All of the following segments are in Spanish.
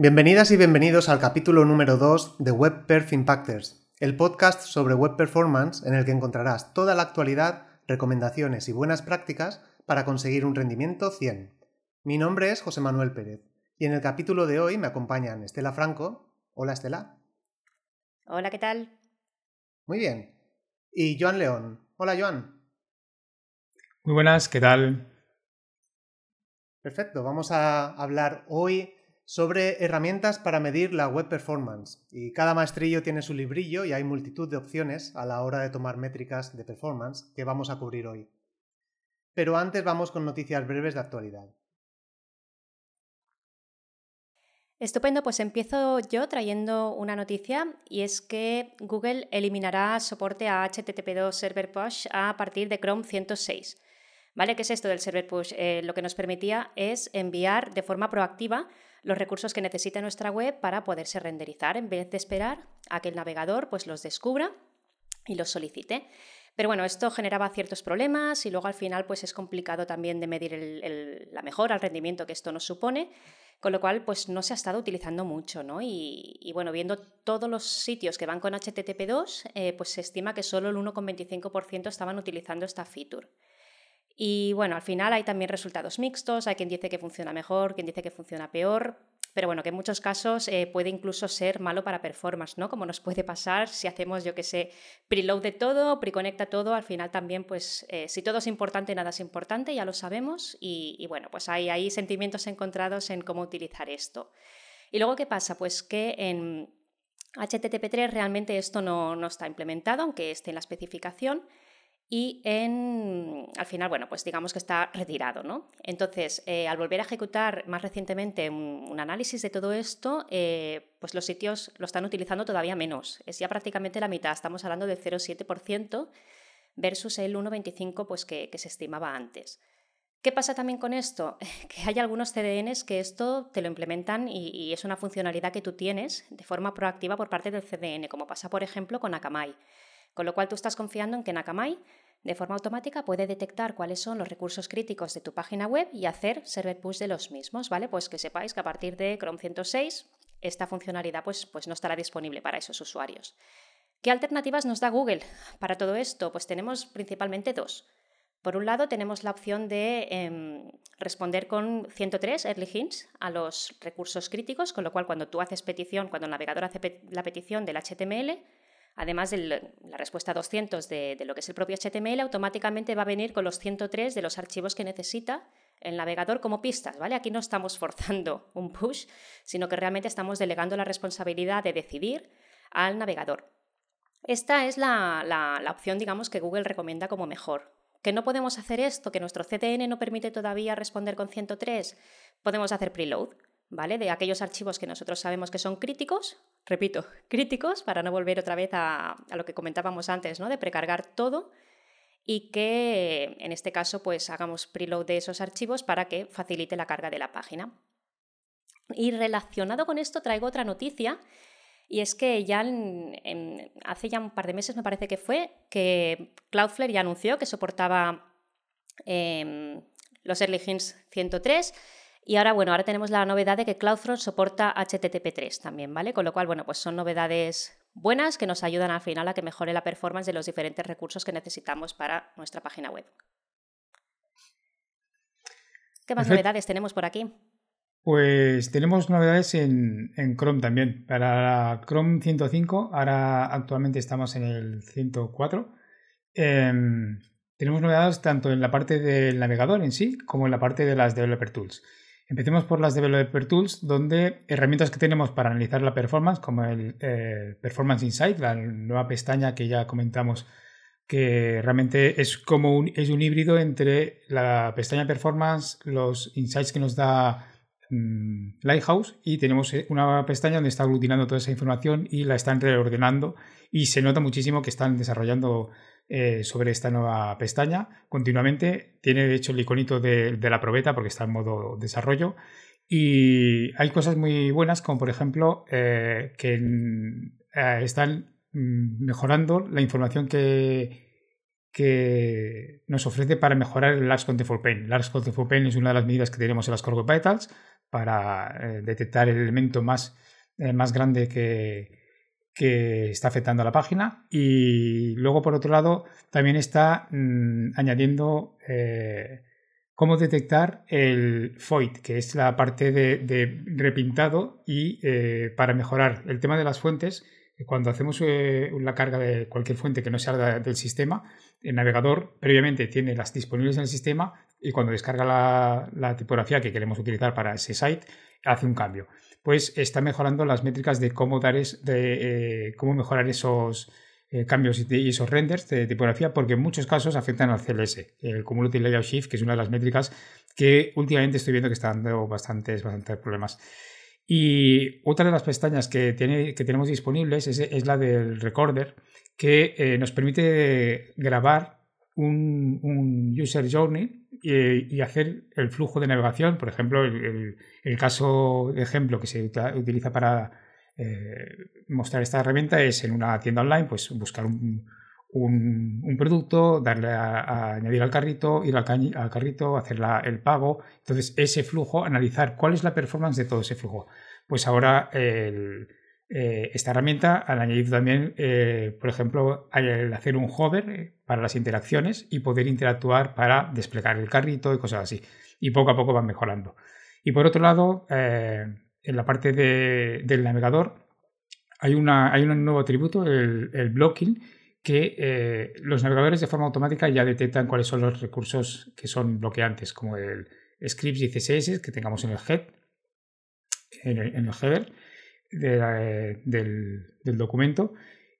Bienvenidas y bienvenidos al capítulo número 2 de Web Perf Impactors, el podcast sobre web performance en el que encontrarás toda la actualidad, recomendaciones y buenas prácticas para conseguir un rendimiento 100. Mi nombre es José Manuel Pérez y en el capítulo de hoy me acompañan Estela Franco. Hola Estela. Hola, ¿qué tal? Muy bien. Y Joan León. Hola Joan. Muy buenas, ¿qué tal? Perfecto, vamos a hablar hoy sobre herramientas para medir la web performance. Y cada maestrillo tiene su librillo y hay multitud de opciones a la hora de tomar métricas de performance que vamos a cubrir hoy. Pero antes vamos con noticias breves de actualidad. Estupendo, pues empiezo yo trayendo una noticia y es que Google eliminará soporte a HTTP2 Server Push a partir de Chrome 106. ¿Vale? ¿Qué es esto del Server Push? Eh, lo que nos permitía es enviar de forma proactiva los recursos que necesita nuestra web para poderse renderizar en vez de esperar a que el navegador pues, los descubra y los solicite. Pero bueno, esto generaba ciertos problemas y luego al final pues es complicado también de medir la mejora, el rendimiento que esto nos supone, con lo cual pues no se ha estado utilizando mucho, ¿no? Y, bueno, viendo todos los sitios que van con HTTP2, eh, pues se estima que solo el 1,25% estaban utilizando esta feature. Y bueno, al final hay también resultados mixtos, hay quien dice que funciona mejor, quien dice que funciona peor, pero bueno, que en muchos casos eh, puede incluso ser malo para performance, ¿no? Como nos puede pasar si hacemos, yo que sé, preload de todo, preconecta todo, al final también, pues, eh, si todo es importante, nada es importante, ya lo sabemos, y, bueno, pues hay, hay sentimientos encontrados en cómo utilizar esto. Y luego, ¿qué pasa? Pues que en HTTP3 realmente esto no, no está implementado, aunque esté en la especificación y en, al final, bueno, pues digamos que está retirado, ¿no? Entonces, eh, al volver a ejecutar más recientemente un, análisis de todo esto, eh, pues los sitios lo están utilizando todavía menos. Es ya prácticamente la mitad, estamos hablando del 0,7% versus el 1,25% pues que, se estimaba antes. ¿Qué pasa también con esto? Que hay algunos CDNs que esto te lo implementan y, y, es una funcionalidad que tú tienes de forma proactiva por parte del CDN, como pasa por ejemplo con Akamai. Con lo cual tú estás confiando en que Nakamai de forma automática puede detectar cuáles son los recursos críticos de tu página web y hacer server push de los mismos, ¿vale? Pues que sepáis que a partir de Chrome 106 esta funcionalidad pues, pues no estará disponible para esos usuarios. ¿Qué alternativas nos da Google para todo esto? Pues tenemos principalmente dos. Por un lado, tenemos la opción de em, responder con 103 early hints a los recursos críticos, con lo cual cuando tú haces petición, cuando el navegador hace la petición del HTML, además de la respuesta 200 de, lo que es el propio HTML, automáticamente va a venir con los 103 de los archivos que necesita el navegador como pistas, ¿vale? Aquí no estamos forzando un push, sino que realmente estamos delegando la responsabilidad de decidir al navegador. Esta es la, la opción, digamos, que Google recomienda como mejor. ¿Que no podemos hacer esto? ¿Que nuestro CDN no permite todavía responder con 103? Podemos hacer preload. ¿Vale? De aquellos archivos que nosotros sabemos que son críticos, repito, críticos, para no volver otra vez a, lo que comentábamos antes, ¿no? De precargar todo y que en este caso pues hagamos preload de esos archivos para que facilite la carga de la página. Y relacionado con esto traigo otra noticia y es que ya hace ya un par de meses me parece que fue que Cloudflare ya anunció que soportaba em, los Early Hints 103 y ahora, bueno, ahora tenemos la novedad de que CloudFront soporta HTTP3 también, ¿vale? Con lo cual, bueno, pues son novedades buenas que nos ayudan al final a que mejore la performance de los diferentes recursos que necesitamos para nuestra página web. ¿Qué más novedades tenemos por aquí? Pues tenemos novedades en, Chrome también. Para Chrome 105, ahora actualmente estamos en el 104. Em, tenemos novedades tanto en la parte del navegador en sí como en la parte de las Developer Tools. Empecemos por las Developer Tools, donde herramientas que tenemos para analizar la performance, como el eh, Performance Insight, la nueva pestaña que ya comentamos, que realmente es como un, es un híbrido entre la pestaña Performance, los insights que nos da mm, Lighthouse y tenemos eh, una pestaña donde está aglutinando toda esa información y la están reordenando y se nota muchísimo que están desarrollando eh, sobre esta nueva pestaña continuamente. Tiene de hecho el iconito de, la probeta porque está en modo desarrollo Y hay cosas muy buenas, como por ejemplo que están mm, mejorando la información que, que nos ofrece para mejorar el Large Contentful Pain. Large Contentful Pain es una de las medidas que tenemos en las Core Vitals para eh, detectar el elemento más, eh, más grande que, que, está afectando a la página. Y luego, por otro lado, también está mm, añadiendo eh, cómo detectar el FOID, que es la parte de, repintado y para mejorar el tema de las fuentes cuando hacemos eh, la carga de cualquier fuente que no sea del sistema, el navegador previamente tiene las disponibles en el sistema y cuando descarga la, tipografía que queremos utilizar para ese site, hace un cambio. Pues está mejorando las métricas de cómo, dar de, eh, cómo mejorar esos eh, cambios y esos renders de tipografía, porque en muchos casos afectan al CLS, el Cumulative Layout Shift, que es una de las métricas que últimamente estoy viendo que está dando bastantes, bastantes problemas. Y otra de las pestañas que, tiene, que tenemos disponibles es, la del recorder, que eh, nos permite grabar un, user journey y, hacer el flujo de navegación. Por ejemplo, el, caso de ejemplo que se utiliza para eh, mostrar esta herramienta es en una tienda online, pues buscar un, producto, darle a, añadir al carrito, ir al, carrito, hacer el pago. Entonces, ese flujo, analizar cuál es la performance de todo ese flujo. Pues ahora eh, esta herramienta, al añadir también, eh, por ejemplo, el hacer un hover eh, para las interacciones y poder interactuar para desplegar el carrito y cosas así. Y poco a poco van mejorando. Y por otro lado, en la parte del navegador, hay, una, hay un nuevo atributo, el, blocking, que los navegadores de forma automática ya detectan cuáles son los recursos que son bloqueantes, como el scripts y CSS que tengamos en el head en el, header del, documento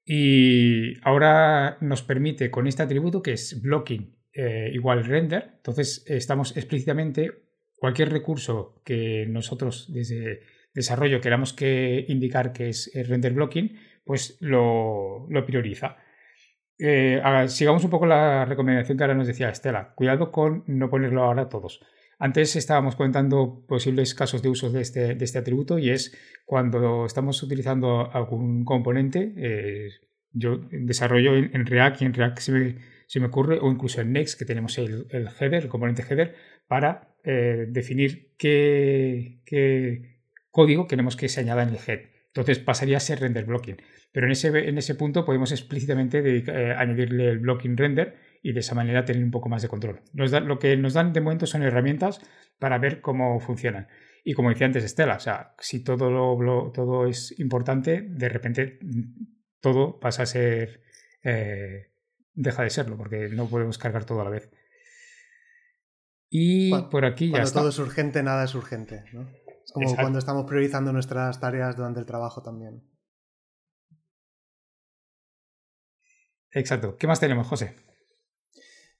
y ahora nos permite con este atributo que es blocking eh, igual render, entonces estamos explícitamente cualquier recurso que nosotros desde desarrollo queramos que indicar que es render blocking, pues lo, prioriza. Eh, sigamos un poco la recomendación que ahora nos decía Estela. Cuidado con no ponerlo ahora a todos. Antes estábamos contando posibles casos de uso de este, de este atributo y es cuando estamos utilizando algún componente, eh, yo desarrollo en, React y en React se me, ocurre, o incluso en Next, que tenemos el, header, el componente header, para eh, definir qué, código queremos que se añada en el head. Entonces pasaría a ser render blocking. Pero en ese, en ese punto podemos explícitamente eh, añadirle el blocking render y de esa manera tener un poco más de control. lo que nos dan de momento son herramientas para ver cómo funcionan. Y como decía antes Estela, o sea, si todo, lo, todo es importante, de repente todo pasa a ser... Eh, deja de serlo, porque no podemos cargar todo a la vez. Y por aquí ya cuando todo es urgente, nada es urgente. Es como cuando estamos priorizando nuestras tareas durante el trabajo también. Exacto. ¿Qué más tenemos, José?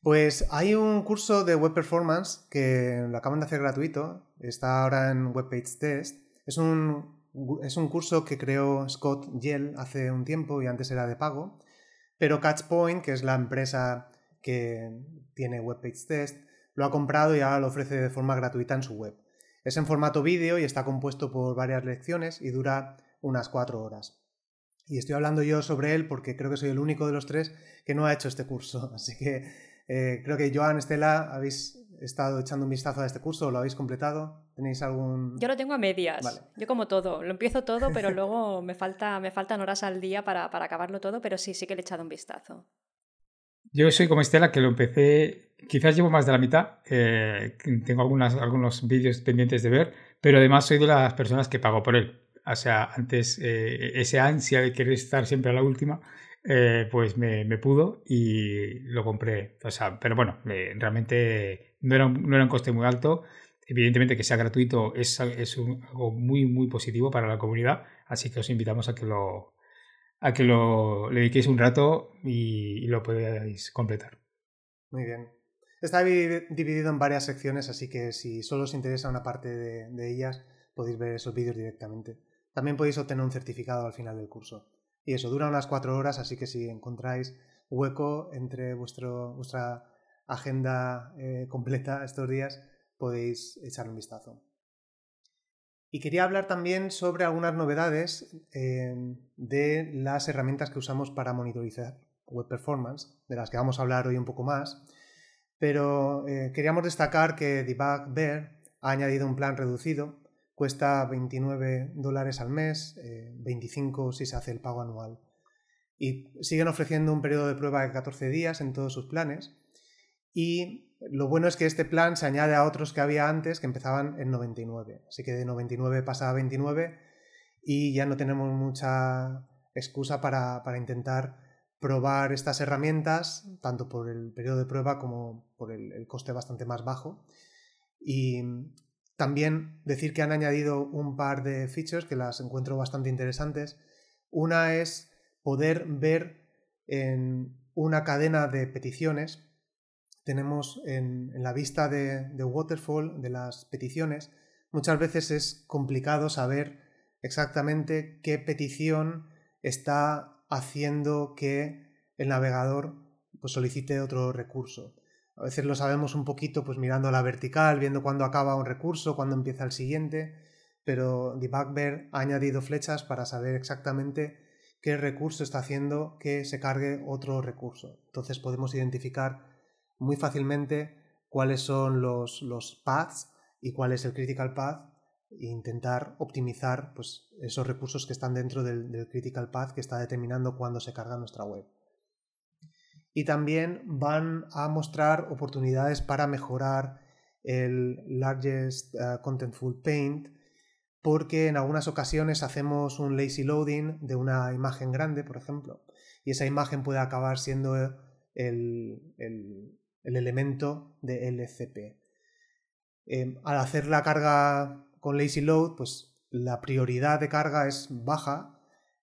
Pues hay un curso de Web Performance que lo acaban de hacer gratuito, está ahora en Webpage Test. Es un, es un curso que creó Scott Yell hace un tiempo y antes era de pago, pero Catchpoint, que es la empresa que tiene Webpage Test, lo ha comprado y ahora lo ofrece de forma gratuita en su web. Es en formato vídeo y está compuesto por varias lecciones y dura unas cuatro horas. Y estoy hablando yo sobre él porque creo que soy el único de los tres que no ha hecho este curso, así que eh, creo que Joan, Estela, habéis estado echando un vistazo a este curso, ¿lo habéis completado? ¿Tenéis algún...? Yo lo tengo a medias, yo como todo, lo empiezo todo, pero luego me, falta, me faltan horas al día para, acabarlo todo, pero sí, sí que le he echado un vistazo. Yo soy como Estela, que lo empecé, quizás llevo más de la mitad, eh, tengo algunas, algunos vídeos pendientes de ver, pero además soy de las personas que pago por él. O sea, antes eh, ese ansia de querer estar siempre a la última, eh, pues me, pudo y lo compré. O sea, pero bueno, realmente no era, un, no era un coste muy alto. Evidentemente que sea gratuito es, es algo muy, muy positivo para la comunidad, así que os invitamos a que lo, a que lo le dediquéis un rato y, lo podáis completar. Muy bien. Está dividido en varias secciones, así que si solo os interesa una parte de, de ellas, podéis ver esos vídeos directamente. También podéis obtener un certificado al final del curso. Y eso dura unas cuatro horas, así que si encontráis hueco entre vuestro, vuestra agenda eh, completa estos días, podéis echar un vistazo. Y quería hablar también sobre algunas novedades eh, de las herramientas que usamos para monitorizar web performance, de las que vamos a hablar hoy un poco más. Pero eh, queríamos destacar que Debug Bear ha añadido un plan reducido, cuesta 29 dólares al mes, 25 si se hace el pago anual. Y siguen ofreciendo un periodo de prueba de 14 días en todos sus planes. Y lo bueno es que este plan se añade a otros que había antes que empezaban en 99. Así que de 99 pasa a 29 y ya no tenemos mucha excusa para, intentar probar estas herramientas, tanto por el periodo de prueba como por el, coste bastante más bajo. Y también decir que han añadido un par de features que las encuentro bastante interesantes. Una es poder ver en una cadena de peticiones tenemos en, la vista de, waterfall de las peticiones, muchas veces es complicado saber exactamente qué petición está haciendo que el navegador pues, solicite otro recurso. A veces lo sabemos un poquito pues mirando la vertical, viendo cuándo acaba un recurso, cuándo empieza el siguiente, pero Debugbear ha añadido flechas para saber exactamente qué recurso está haciendo que se cargue otro recurso. Entonces podemos identificar muy fácilmente cuáles son los, paths y cuál es el critical path e intentar optimizar pues, esos recursos que están dentro del, critical path que está determinando cuándo se carga nuestra web. Y también van a mostrar oportunidades para mejorar el largest uh, contentful paint porque en algunas ocasiones hacemos un lazy loading de una imagen grande, por ejemplo, y esa imagen puede acabar siendo el, el elemento de LCP. Em, al hacer la carga con lazy load, pues la prioridad de carga es baja,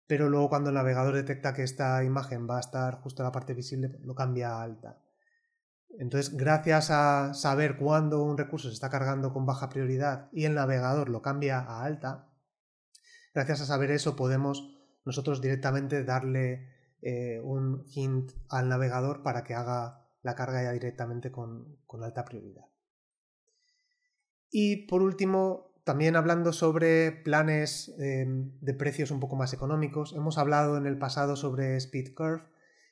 pero luego cuando el navegador detecta que esta imagen va a estar justo en la parte visible, lo cambia a alta. Entonces, gracias a saber cuándo un recurso se está cargando con baja prioridad y el navegador lo cambia a alta, gracias a saber eso podemos nosotros directamente darle eh, un hint al navegador para que haga la carga ya directamente con, alta prioridad. Y por último, también hablando sobre planes em, de precios un poco más económicos, hemos hablado en el pasado sobre Speed Curve,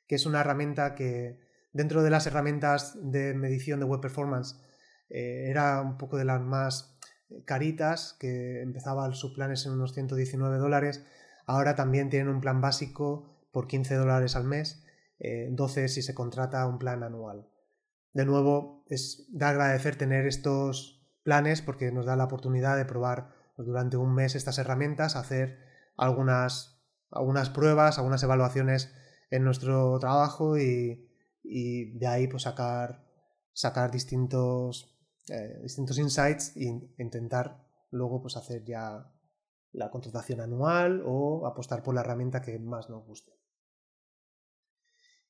que es una herramienta que dentro de las herramientas de medición de web performance eh, era un poco de las más caritas, que empezaba sus planes en unos 119 dólares, ahora también tienen un plan básico por 15 dólares al mes 12 eh, si se contrata un plan anual. De nuevo, es de agradecer tener estos planes porque nos da la oportunidad de probar durante un mes estas herramientas, hacer algunas, algunas pruebas, algunas evaluaciones en nuestro trabajo y, de ahí pues sacar, sacar distintos, eh, distintos insights e intentar luego pues hacer ya la contratación anual o apostar por la herramienta que más nos guste.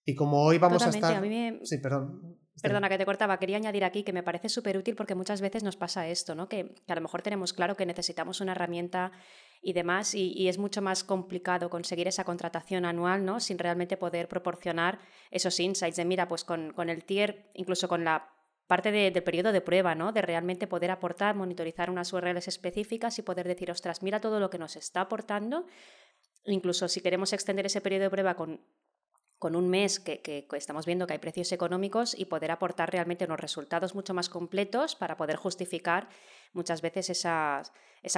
Y como hoy vamos a estar... Sí, perdón. Perdona que te cortaba, quería añadir aquí que me parece súper útil porque muchas veces nos pasa esto, ¿no? Que, a lo mejor tenemos claro que necesitamos una herramienta y demás y, es mucho más complicado conseguir esa contratación anual, ¿no? Sin realmente poder proporcionar esos insights de, mira, pues con, el tier, incluso con la parte del periodo de prueba, ¿no? De realmente poder aportar, monitorizar unas URLs específicas y poder decir, ostras, mira todo lo que nos está aportando. Incluso si queremos extender ese periodo de prueba con con un mes que, estamos viendo que hay precios económicos y poder aportar realmente unos resultados mucho más completos para poder justificar muchas veces esa,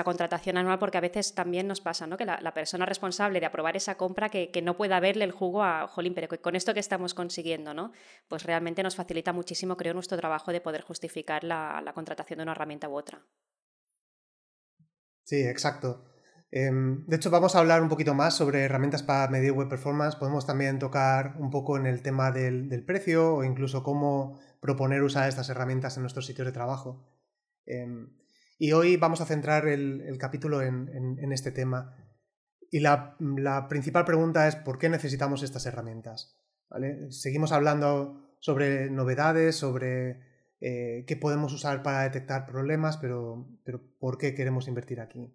contratación anual, porque a veces también nos pasa ¿no? que la, persona responsable de aprobar esa compra que, no pueda verle el jugo a, jolín, pero con esto que estamos consiguiendo, ¿no? pues realmente nos facilita muchísimo, creo, nuestro trabajo de poder justificar la contratación de una herramienta u otra. Sí, exacto. Em, de hecho, vamos a hablar un poquito más sobre herramientas para medir web performance. Podemos también tocar un poco en el tema del, precio o incluso cómo proponer usar estas herramientas en nuestros sitios de trabajo. Em, y hoy vamos a centrar el, capítulo en, este tema. Y la, principal pregunta es ¿por qué necesitamos estas herramientas? Seguimos hablando sobre novedades, sobre eh, qué podemos usar para detectar problemas, pero ¿por qué queremos invertir aquí?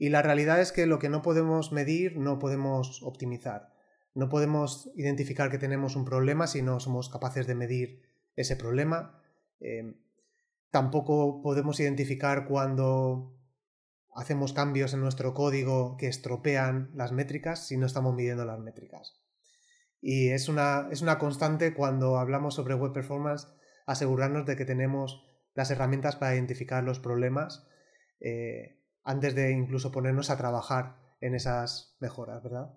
Y la realidad es que lo que no podemos medir no podemos optimizar. No podemos identificar que tenemos un problema si no somos capaces de medir ese problema. Em, tampoco podemos identificar cuando hacemos cambios en nuestro código que estropean las métricas si no estamos midiendo las métricas. Y es una, es una constante cuando hablamos sobre web performance, asegurarnos de que tenemos las herramientas para identificar los problemas eh, antes de incluso ponernos a trabajar en esas mejoras, ¿verdad?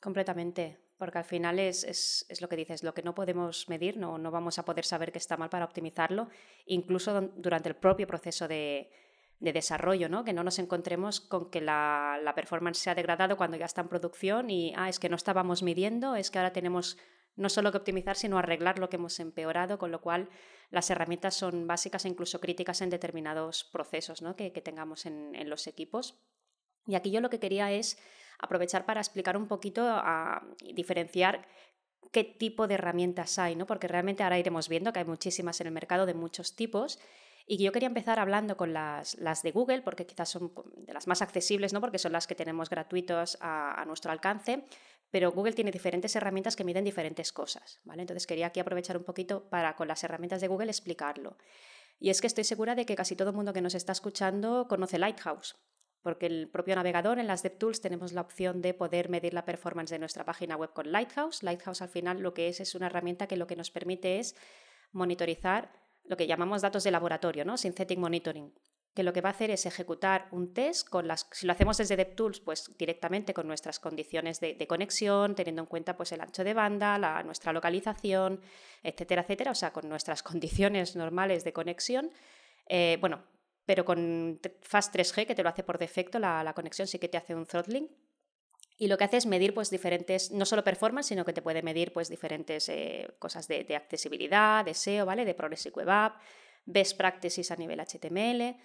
Completamente, porque al final es, es, es, lo que dices, lo que no podemos medir, no, no vamos a poder saber que está mal para optimizarlo, incluso durante el propio proceso de, de desarrollo, ¿no? que no nos encontremos con que la, la, performance se ha degradado cuando ya está en producción y, ah, es que no estábamos midiendo, es que ahora tenemos no solo que optimizar, sino arreglar lo que hemos empeorado, con lo cual las herramientas son básicas e incluso críticas en determinados procesos ¿no? que, que, tengamos en, en, los equipos. Y aquí yo lo que quería es aprovechar para explicar un poquito, a diferenciar qué tipo de herramientas hay, ¿no? porque realmente ahora iremos viendo que hay muchísimas en el mercado de muchos tipos y yo quería empezar hablando con las, las, de Google, porque quizás son de las más accesibles, ¿no? porque son las que tenemos gratuitos a, a, nuestro alcance, pero Google tiene diferentes herramientas que miden diferentes cosas. ¿vale? Entonces quería aquí aprovechar un poquito para con las herramientas de Google explicarlo. Y es que estoy segura de que casi todo el mundo que nos está escuchando conoce Lighthouse, porque el propio navegador en las DevTools tenemos la opción de poder medir la performance de nuestra página web con Lighthouse. Lighthouse al final lo que es es una herramienta que lo que nos permite es monitorizar lo que llamamos datos de laboratorio, ¿no? Synthetic Monitoring, que lo que va a hacer es ejecutar un test con las, si lo hacemos desde DevTools, pues directamente con nuestras condiciones de, de conexión, teniendo en cuenta pues el ancho de banda, la, nuestra localización, etcétera, etcétera, o sea, con nuestras condiciones normales de conexión. Eh, bueno, pero con Fast 3G, que te lo hace por defecto, la, la conexión sí que te hace un throttling, y lo que hace es medir pues, diferentes, no solo performance, sino que te puede medir pues, diferentes eh, cosas de, de, accesibilidad, de SEO, ¿vale? de Progressive Web App, best practices a nivel HTML.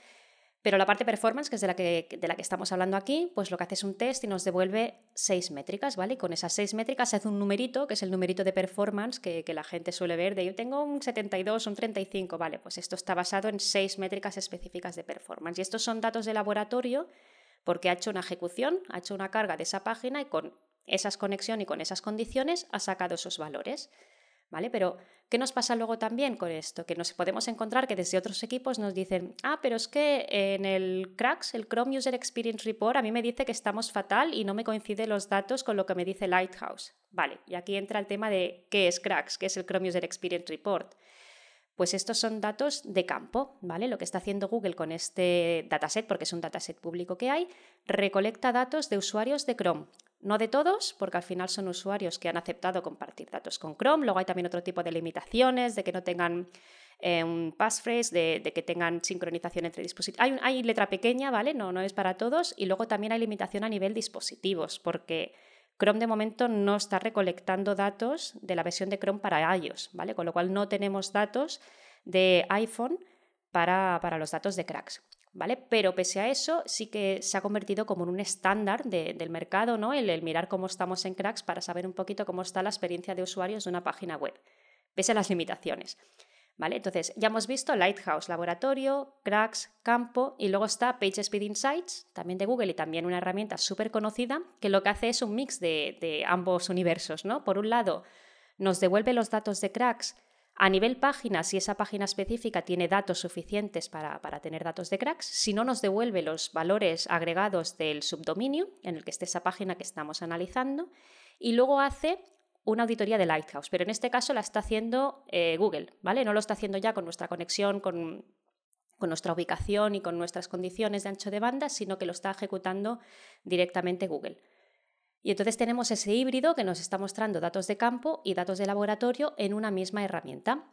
Pero la parte performance, que es de la que, de la que estamos hablando aquí, pues lo que hace es un test y nos devuelve seis métricas, ¿vale? Y con esas seis métricas se hace un numerito, que es el numerito de performance que, la gente suele ver, de yo tengo un 72, un 35, ¿vale? Pues esto está basado en seis métricas específicas de performance. Y estos son datos de laboratorio porque ha hecho una ejecución, ha hecho una carga de esa página y con esas conexiones y con esas condiciones ha sacado esos valores. ¿Vale? Pero, ¿qué nos pasa luego también con esto? Que nos podemos encontrar que desde otros equipos nos dicen, ah, pero es que en el CRAX, el Chrome User Experience Report, a mí me dice que estamos fatal y no me coinciden los datos con lo que me dice Lighthouse. Vale, y aquí entra el tema de qué es CRAX, qué es el Chrome User Experience Report. Pues estos son datos de campo, ¿vale? Lo que está haciendo Google con este dataset, porque es un dataset público que hay, recolecta datos de usuarios de Chrome. No de todos, porque al final son usuarios que han aceptado compartir datos con Chrome. Luego hay también otro tipo de limitaciones, de que no tengan eh, un passphrase, de, que tengan sincronización entre dispositivos. Hay, hay, letra pequeña, ¿vale? No, no es para todos. Y luego también hay limitación a nivel dispositivos, porque Chrome de momento no está recolectando datos de la versión de Chrome para iOS, ¿vale? Con lo cual no tenemos datos de iPhone para, para los datos de cracks. ¿Vale? Pero pese a eso, sí que se ha convertido como en un estándar de, del mercado, ¿no? El, el, mirar cómo estamos en cracks para saber un poquito cómo está la experiencia de usuarios de una página web, pese a las limitaciones. ¿Vale? Entonces, ya hemos visto Lighthouse, laboratorio, Cracks, campo, y luego está PageSpeed Insights, también de Google y también una herramienta súper conocida, que lo que hace es un mix de, de, ambos universos. ¿no? Por un lado, nos devuelve los datos de Cracks a nivel página, si esa página específica tiene datos suficientes para, para tener datos de Cracks, si no nos devuelve los valores agregados del subdominio en el que esté esa página que estamos analizando, y luego hace una auditoría de Lighthouse, pero en este caso la está haciendo eh, Google, ¿vale? No lo está haciendo ya con nuestra conexión, con, con, nuestra ubicación y con nuestras condiciones de ancho de banda, sino que lo está ejecutando directamente Google. Y entonces tenemos ese híbrido que nos está mostrando datos de campo y datos de laboratorio en una misma herramienta.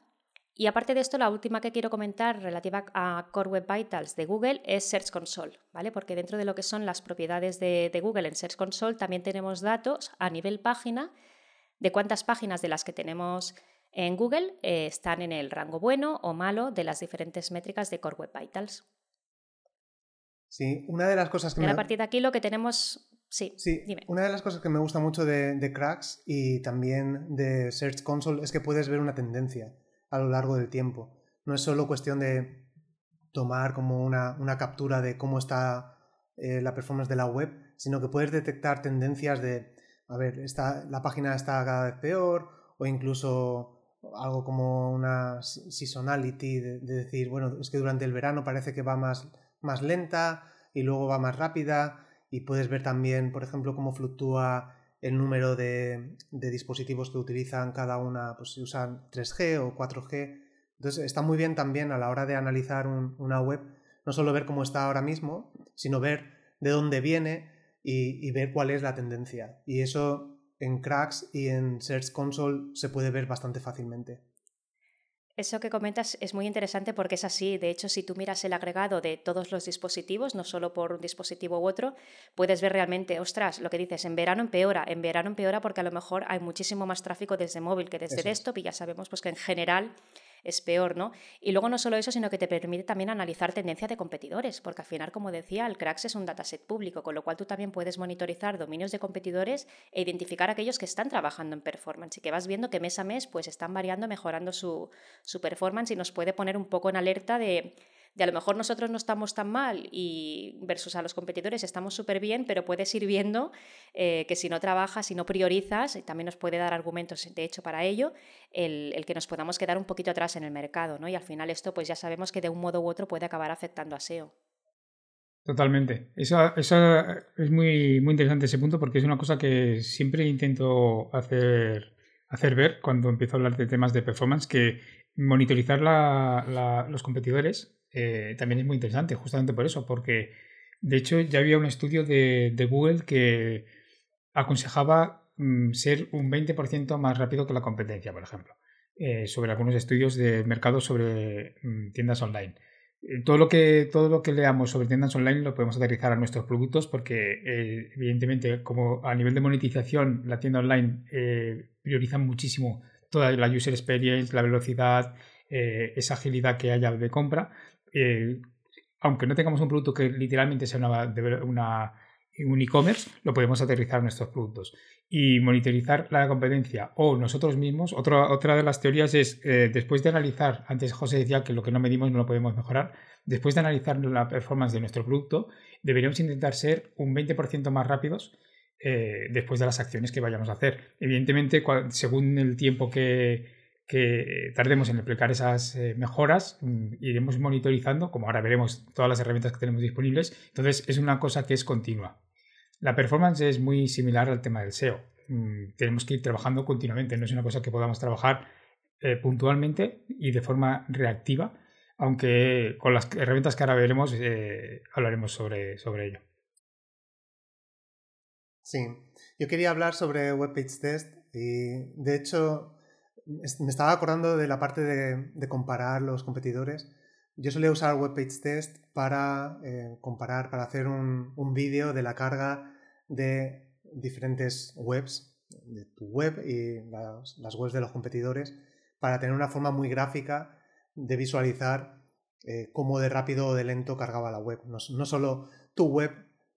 Y aparte de esto, la última que quiero comentar relativa a Core Web Vitals de Google es Search Console, ¿vale? Porque dentro de lo que son las propiedades de, Google en Search Console también tenemos datos a nivel página de cuántas páginas de las que tenemos en Google eh, están en el rango bueno o malo de las diferentes métricas de Core Web Vitals. Sí, una de las cosas que me... a partir de aquí lo que tenemos... Sí, sí dime. una de las cosas que me gusta mucho de, de Cracks y también de Search Console es que puedes ver una tendencia a lo largo del tiempo. No es solo cuestión de tomar como una, una captura de cómo está eh, la performance de la web, sino que puedes detectar tendencias de a ver, está, la página está cada vez peor o incluso algo como una seasonality de, de, decir, bueno, es que durante el verano parece que va más, más lenta y luego va más rápida y puedes ver también, por ejemplo, cómo fluctúa el número de, dispositivos que utilizan cada una, pues si usan 3G o 4G. Entonces está muy bien también a la hora de analizar una web, no solo ver cómo está ahora mismo, sino ver de dónde viene y, y ver cuál es la tendencia. Y eso en Cracks y en Search Console se puede ver bastante fácilmente. Eso que comentas es muy interesante porque es así. De hecho, si tú miras el agregado de todos los dispositivos, no solo por un dispositivo u otro, puedes ver realmente, ostras, lo que dices, en verano empeora, en verano empeora porque a lo mejor hay muchísimo más tráfico desde móvil que desde desktop y ya sabemos pues, que en general es peor, ¿no? Y luego no solo eso, sino que te permite también analizar tendencia de competidores, porque al final, como decía, el Cracks es un dataset público, con lo cual tú también puedes monitorizar dominios de competidores e identificar aquellos que están trabajando en performance y que vas viendo que mes a mes pues están variando, mejorando su, su performance y nos puede poner un poco en alerta de de a lo mejor nosotros no estamos tan mal y versus a los competidores estamos súper bien, pero puedes ir viendo eh, que si no trabajas, si no priorizas, también nos puede dar argumentos de hecho para ello, el, que nos podamos quedar un poquito atrás en el mercado, ¿no? Y al final esto pues ya sabemos que de un modo u otro puede acabar afectando a SEO. Totalmente. Eso, eso es muy, muy interesante ese punto porque es una cosa que siempre intento hacer, hacer ver cuando empiezo a hablar de temas de performance, que monitorizar los competidores eh, también es muy interesante, justamente por eso, porque de hecho ya había un estudio de, Google que aconsejaba mm, ser un 20% más rápido que la competencia, por ejemplo, eh, sobre algunos estudios de mercado sobre mm, tiendas online. Eh, todo lo, que, todo lo que leamos sobre tiendas online lo podemos aterrizar a nuestros productos porque evidentemente como a nivel de monetización la tienda online prioriza muchísimo toda la user experience, la velocidad, esa agilidad que haya de compra eh, aunque no tengamos un producto que literalmente sea una, un e-commerce, lo podemos aterrizar en nuestros productos. Y monitorizar la competencia o nosotros mismos, otra, otra de las teorías es, eh, después de analizar, antes José decía que lo que no medimos no lo podemos mejorar, después de analizar la performance de nuestro producto, deberíamos intentar ser un 20% más rápidos eh, después de las acciones que vayamos a hacer. Evidentemente, según el tiempo que, que tardemos en aplicar esas eh, mejoras, mm, iremos monitorizando, como ahora veremos todas las herramientas que tenemos disponibles. Entonces, es una cosa que es continua. La performance es muy similar al tema del SEO. Mm, tenemos que ir trabajando continuamente, no es una cosa que podamos trabajar eh, puntualmente y de forma reactiva, aunque con las herramientas que ahora veremos eh, hablaremos sobre, sobre ello. Sí, yo quería hablar sobre Web Page Test y de hecho me estaba acordando de la parte de, comparar los competidores. Yo solía usar WebPageTest Test para eh, comparar, para hacer un, vídeo de la carga de diferentes webs, de tu web y las, webs de los competidores, para tener una forma muy gráfica de visualizar eh, cómo de rápido o de lento cargaba la web. No, no, solo tu web,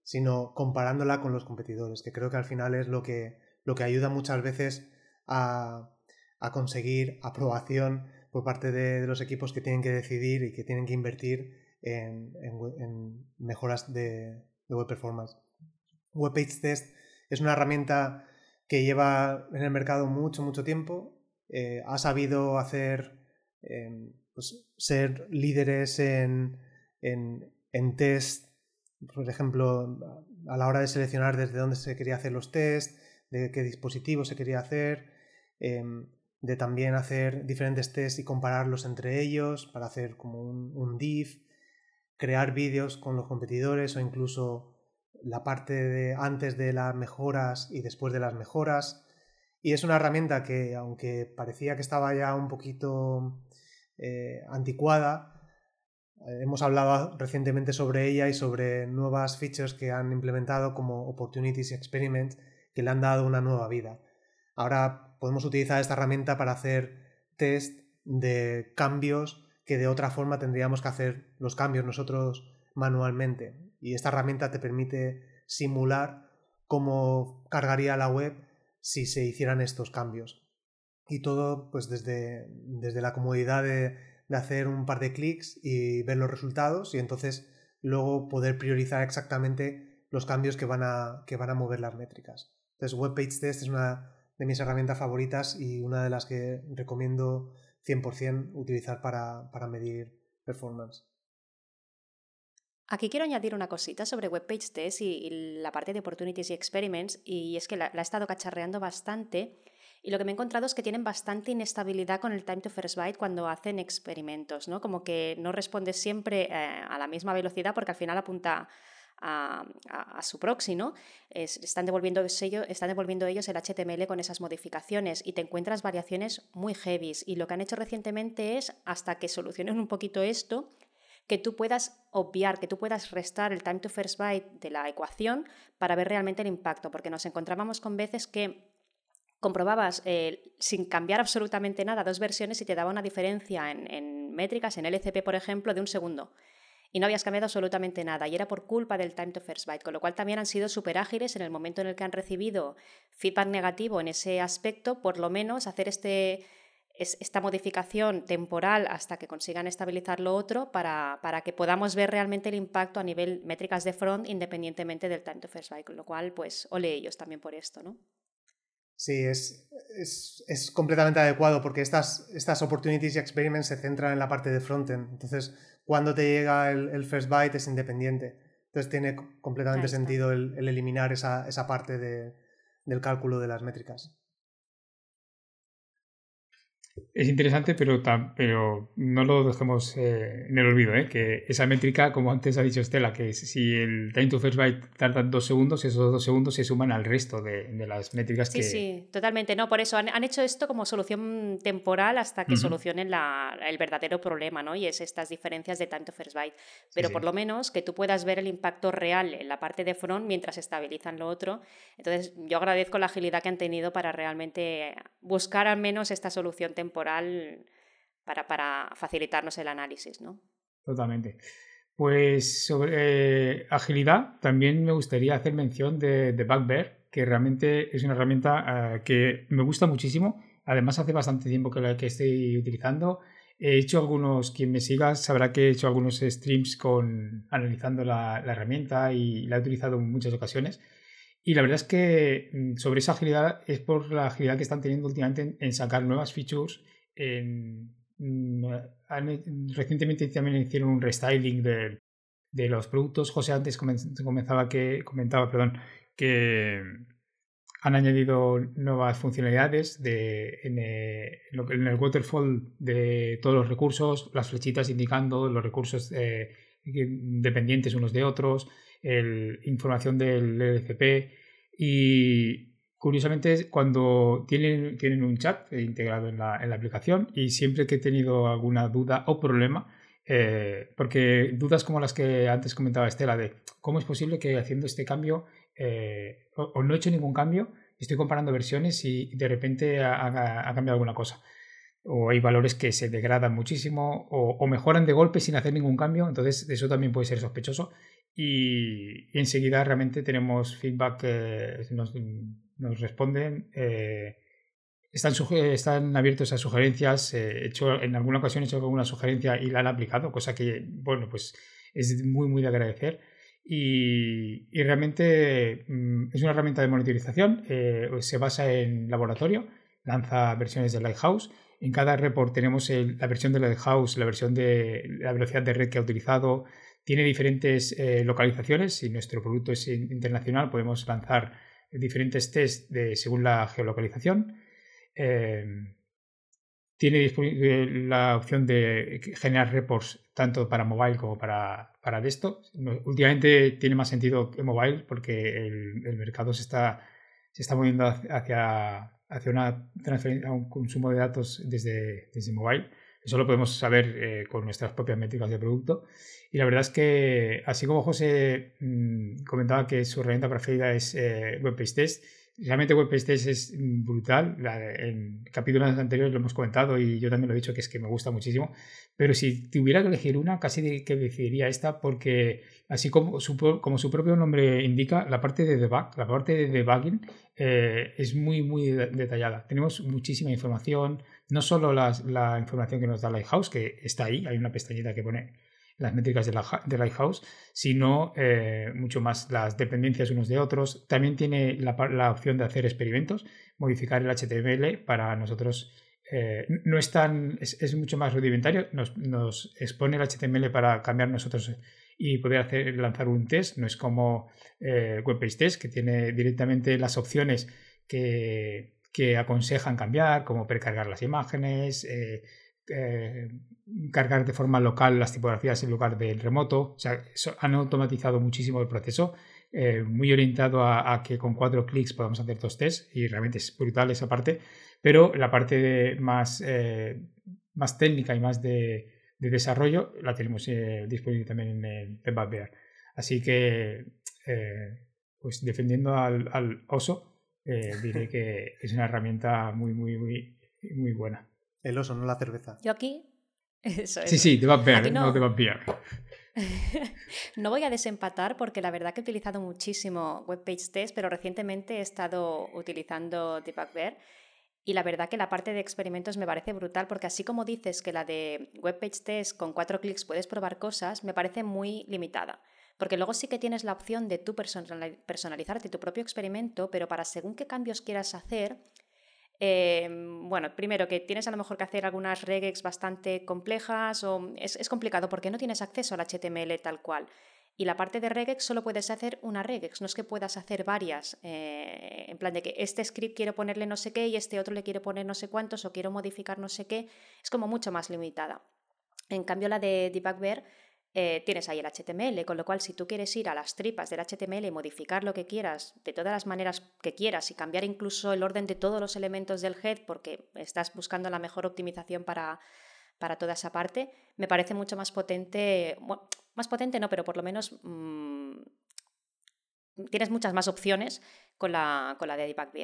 sino comparándola con los competidores, que creo que al final es lo que, lo que ayuda muchas veces a a conseguir aprobación por parte de, los equipos que tienen que decidir y que tienen que invertir en, mejoras de, web performance. Web Page Test es una herramienta que lleva en el mercado mucho, mucho tiempo. Eh, ha sabido hacer, em, pues, ser líderes en, en, test, por ejemplo, a la hora de seleccionar desde dónde se quería hacer los tests, de qué dispositivo se quería hacer. Em, de también hacer diferentes tests y compararlos entre ellos para hacer como un, div, crear vídeos con los competidores o incluso la parte de antes de las mejoras y después de las mejoras. Y es una herramienta que, aunque parecía que estaba ya un poquito eh, anticuada, eh, hemos hablado recientemente sobre ella y sobre nuevas features que han implementado como Opportunities Experiment que le han dado una nueva vida. Ahora podemos utilizar esta herramienta para hacer test de cambios que de otra forma tendríamos que hacer los cambios nosotros manualmente. Y esta herramienta te permite simular cómo cargaría la web si se hicieran estos cambios. Y todo pues desde, desde la comodidad de, hacer un par de clics y ver los resultados y entonces luego poder priorizar exactamente los cambios que van a, que van a mover las métricas. Entonces Web Page Test es una de mis herramientas favoritas y una de las que recomiendo 100% utilizar para, para medir performance. Aquí quiero añadir una cosita sobre Web Page Test y, la parte de Opportunities y Experiments, y es que la, he estado cacharreando bastante. Y lo que me he encontrado es que tienen bastante inestabilidad con el time to first byte cuando hacen experimentos, ¿no? Como que no responde siempre eh, a la misma velocidad porque al final apunta a, su proxy, están, devolviendo devolviendo ellos el HTML con esas modificaciones y te encuentras variaciones muy heavies. Y lo que han hecho recientemente es, hasta que solucionen un poquito esto, que tú puedas obviar, que tú puedas restar el time to first byte de la ecuación para ver realmente el impacto, porque nos encontrábamos con veces que comprobabas eh, sin cambiar absolutamente nada dos versiones y te daba una diferencia en, en, métricas, en LCP por ejemplo, de un segundo. Y no habías cambiado absolutamente nada. Y era por culpa del time to first byte. Con lo cual también han sido súper ágiles en el momento en el que han recibido feedback negativo en ese aspecto, por lo menos hacer este, esta modificación temporal hasta que consigan estabilizar lo otro para, para, que podamos ver realmente el impacto a nivel métricas de front independientemente del time to first byte, con lo cual, pues, ole ellos también por esto, ¿no? Sí, es, es, es, completamente adecuado porque estas, estas opportunities y experiments se centran en la parte de frontend. Entonces, cuando te llega el, first byte es independiente. Entonces, tiene completamente sentido el, eliminar esa, esa parte de, del cálculo de las métricas. Es interesante, pero, pero no lo dejemos eh, en el olvido, ¿eh? que esa métrica, como antes ha dicho Estela, que si el time to first byte tarda dos segundos, esos dos segundos se suman al resto de, las métricas que... Sí, sí, totalmente. No, por eso han, hecho esto como solución temporal hasta que solucionen el verdadero problema, ¿no? Y es estas diferencias de time to first byte. Pero por lo menos que tú puedas ver el impacto real en la parte de front mientras estabilizan lo otro. Entonces, yo agradezco la agilidad que han tenido para realmente buscar al menos esta solución temporal temporal para, para facilitarnos el análisis, ¿no? Totalmente. Pues sobre eh, agilidad, también me gustaría hacer mención de, de Backbear, que realmente es una herramienta eh, que me gusta muchísimo. Además, hace bastante tiempo que la que estoy utilizando. He hecho algunos, quien me siga sabrá que he hecho algunos streams con, analizando la, la herramienta y la he utilizado en muchas ocasiones. Y la verdad es que mm, sobre esa agilidad es por la agilidad que están teniendo últimamente en, sacar nuevas features. Mm, recientemente también hicieron un restyling de, de los productos. José antes comenzaba que, comentaba perdón, que han añadido nuevas funcionalidades de, en, eh, en, el waterfall de todos los recursos, las flechitas indicando los recursos eh, dependientes unos de otros, el, información del LCP y curiosamente cuando tienen, tienen un chat integrado en la, en la, aplicación y siempre que he tenido alguna duda o problema, eh, porque dudas como las que antes comentaba Estela de cómo es posible que haciendo este cambio eh, o, no he hecho ningún cambio, estoy comparando versiones y de repente ha, ha cambiado alguna cosa. O hay valores que se degradan muchísimo o, mejoran de golpe sin hacer ningún cambio, entonces eso también puede ser sospechoso y, enseguida realmente tenemos feedback que nos, nos responden. Eh, están, están abiertos a sugerencias. Eh, hecho, en alguna ocasión he hecho alguna sugerencia y la han aplicado, cosa que, bueno, pues es muy, muy de agradecer. Y, y realmente mm, es una herramienta de monitorización. Eh, se basa en laboratorio, lanza versiones de Lighthouse en cada report tenemos la versión de la house, la versión de la velocidad de red que ha utilizado. Tiene diferentes eh, localizaciones. Si nuestro producto es internacional, podemos lanzar diferentes tests de, según la geolocalización. Em, tiene la opción de generar reports tanto para mobile como para, para desktop. Últimamente tiene más sentido que mobile porque el, mercado se está, se está moviendo hacia hacia una transferencia, un consumo de datos desde, desde mobile. Eso lo podemos saber eh, con nuestras propias métricas de producto. Y la verdad es que, así como José mmm, comentaba que su herramienta preferida es eh, WebPage Test, realmente WebPage Test es brutal. en capítulos anteriores lo hemos comentado y yo también lo he dicho que es que me gusta muchísimo. Pero si tuviera que elegir una, casi que decidiría esta porque así como su, como su propio nombre indica, la parte de debug, la parte de debugging eh, es muy, muy detallada. Tenemos muchísima información, no solo la información que nos da Lighthouse, que está ahí, hay una pestañita que pone las métricas de, la, Lighthouse, sino eh, mucho más las dependencias unos de otros. También tiene la, opción de hacer experimentos, modificar el HTML para nosotros. Eh, no es tan, es, mucho más rudimentario, nos, nos expone el HTML para cambiar nosotros y poder hacer, lanzar un test. No es como eh, Test, que tiene directamente las opciones que, que aconsejan cambiar, como precargar las imágenes, eh, eh, cargar de forma local las tipografías en lugar del remoto. Han automatizado muchísimo el proceso, eh, muy orientado a, que con cuatro clics podamos hacer dos tests y realmente es brutal esa parte. Pero la parte más, más técnica y más de, desarrollo la tenemos disponible también en Bear. Así que, pues defendiendo al oso, eh, diré que es una herramienta muy, muy, muy, muy buena. El oso, no la cerveza. Yo aquí. Sí, sí, te va a ver, no, te va a no voy a desempatar porque la verdad que he utilizado muchísimo WebPage Test, pero recientemente he estado utilizando Debug y la verdad que la parte de experimentos me parece brutal porque así como dices que la de WebPage Test con cuatro clics puedes probar cosas, me parece muy limitada. Porque luego sí que tienes la opción de tú personalizarte tu propio experimento, pero para según qué cambios quieras hacer, em, bueno, primero que tienes a lo mejor que hacer algunas regex bastante complejas o es, complicado porque no tienes acceso al HTML tal cual. Y la parte de regex solo puedes hacer una regex, no es que puedas hacer varias, eh, en plan de que este script quiero ponerle no sé qué y este otro le quiero poner no sé cuántos o quiero modificar no sé qué, es como mucho más limitada. En cambio la de debugver eh, tienes ahí el HTML, con lo cual si tú quieres ir a las tripas del HTML y modificar lo que quieras de todas las maneras que quieras y cambiar incluso el orden de todos los elementos del head porque estás buscando la mejor optimización para, para toda esa parte, me parece mucho más potente, más potente no, pero por lo menos mm, tienes muchas más opciones con la, con la de Debug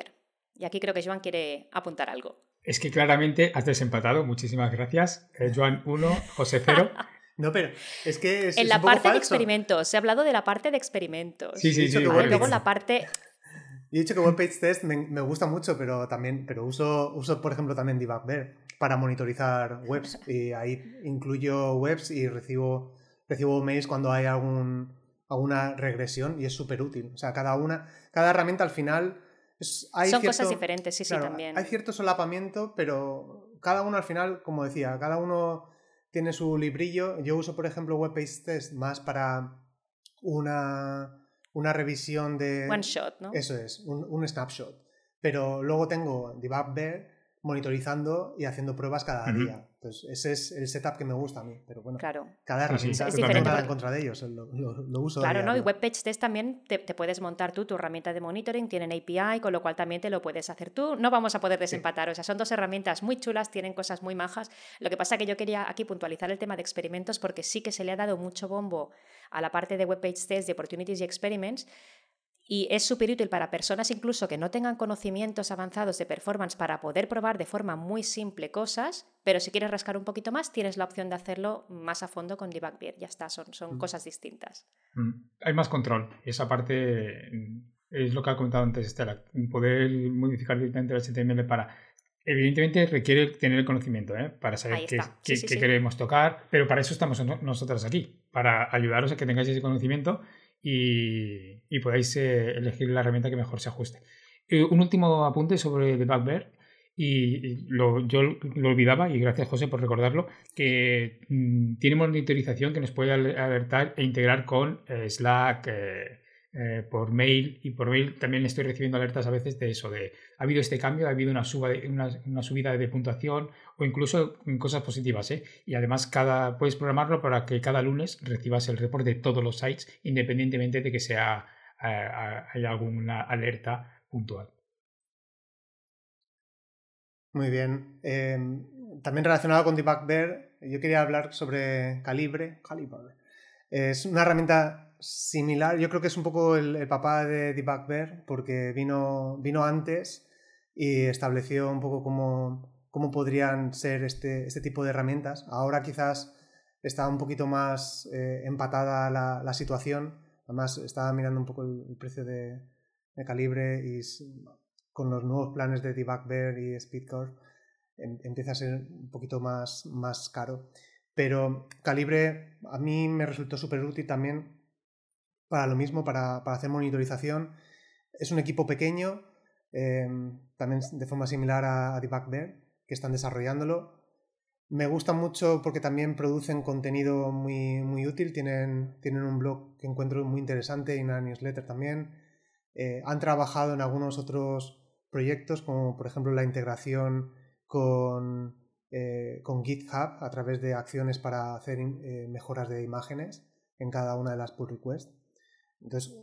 Y aquí creo que Joan quiere apuntar algo. Es que claramente has desempatado, muchísimas gracias. Eh, Joan 1, José 0. No, pero es que es, En la parte de experimentos, se ha hablado de la parte de experimentos. Sí, sí, sí. luego la parte... Yo he dicho que Web Page Test me, gusta mucho, pero también pero uso, uso, por ejemplo, también Debugger para monitorizar webs. Y ahí incluyo webs y recibo, recibo mails cuando hay algún, alguna regresión y es súper útil. O sea, cada una, cada herramienta al final... Son cosas diferentes, sí, sí, también. Hay cierto solapamiento, pero cada uno al final, como decía, cada uno tiene su librillo. Yo uso, por ejemplo, WebPage Test más para una, una revisión de... One shot, ¿no? Eso es, un, un snapshot. Pero luego tengo Debug Bear monitorizando y haciendo pruebas cada día. Entonces, ese es el setup que me gusta a mí. Pero bueno, claro. cada herramienta es diferente. nada en contra de ellos, lo, uso. Claro, ¿no? Y WebPage Test también te, puedes montar tú tu herramienta de monitoring, tienen API, con lo cual también te lo puedes hacer tú. No vamos a poder desempatar, o sea, son dos herramientas muy chulas, tienen cosas muy majas. Lo que pasa es que yo quería aquí puntualizar el tema de experimentos porque sí que se le ha dado mucho bombo a la parte de WebPage Test, de Opportunities y Experiments, y es súper útil para personas incluso que no tengan conocimientos avanzados de performance para poder probar de forma muy simple cosas, pero si quieres rascar un poquito más, tienes la opción de hacerlo más a fondo con Debug Ya está, son, son mm. cosas distintas. Mm. Hay más control. Esa parte mm, es lo que ha comentado antes Estela. Poder modificar directamente el HTML para Evidentemente requiere tener el conocimiento ¿eh? para saber qué, queremos tocar, pero para eso estamos nosotros aquí, para ayudaros a que tengáis ese conocimiento y, podáis eh, elegir la herramienta que mejor se ajuste. Eh, un último apunte sobre Debugbear y lo, yo lo olvidaba y gracias José por recordarlo, que mm, tiene monitorización que nos puede alertar e integrar con eh, Slack, por mail y por mail también estoy recibiendo alertas a veces de eso, de ha habido este cambio, ha habido una, suba una, subida de puntuación o incluso cosas positivas. ¿eh? Y además cada, puedes programarlo para que cada lunes recibas el report de todos los sites independientemente de que sea eh, haya alguna alerta puntual. Muy bien. Em, también relacionado con Debug yo quería hablar sobre Calibre. Calibre. Es una herramienta similar, yo creo que es un poco el, papá de Debug porque vino, vino antes y estableció un poco cómo, cómo podrían ser este, este, tipo de herramientas. Ahora quizás está un poquito más eh, empatada la, la, situación. Además, estaba mirando un poco el, precio de, calibre y con los nuevos planes de Debug y Speedcore em, empieza a ser un poquito más, más caro. Pero Calibre a mí me resultó súper útil también para lo mismo, para, hacer monitorización. Es un equipo pequeño, em, también de forma similar a, a Debug que están desarrollándolo. Me gusta mucho porque también producen contenido muy, muy útil, tienen, tienen un blog que encuentro muy interesante y una newsletter también. Eh, han trabajado en algunos otros proyectos, como por ejemplo la integración con, eh, con GitHub a través de acciones para hacer eh, mejoras de imágenes en cada una de las pull requests. Entonces,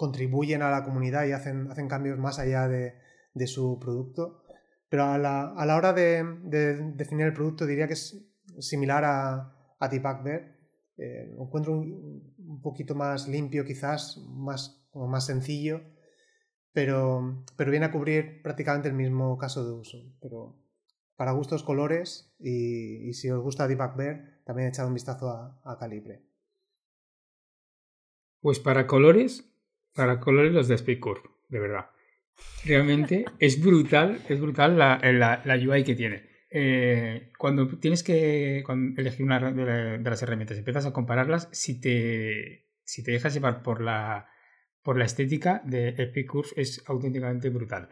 contribuyen a la comunidad y hacen, hacen cambios más allá de, de su producto. Pero a la, a la hora de, de, definir el producto diría que es similar a, a Debugger. Eh, encuentro un, un, poquito más limpio quizás, más, más sencillo, pero, pero viene a cubrir prácticamente el mismo caso de uso. Pero para gustos colores y, si os gusta Debugger, también he echado un vistazo a Calibre. Pues para colores, para colores los de Speedcurve, de verdad. Realmente es brutal, es brutal la, la, la UI que tiene. Eh, cuando tienes que elegir una de, las herramientas, empiezas a compararlas, si te, si te dejas llevar por la, por la estética de Speedcurve es auténticamente brutal.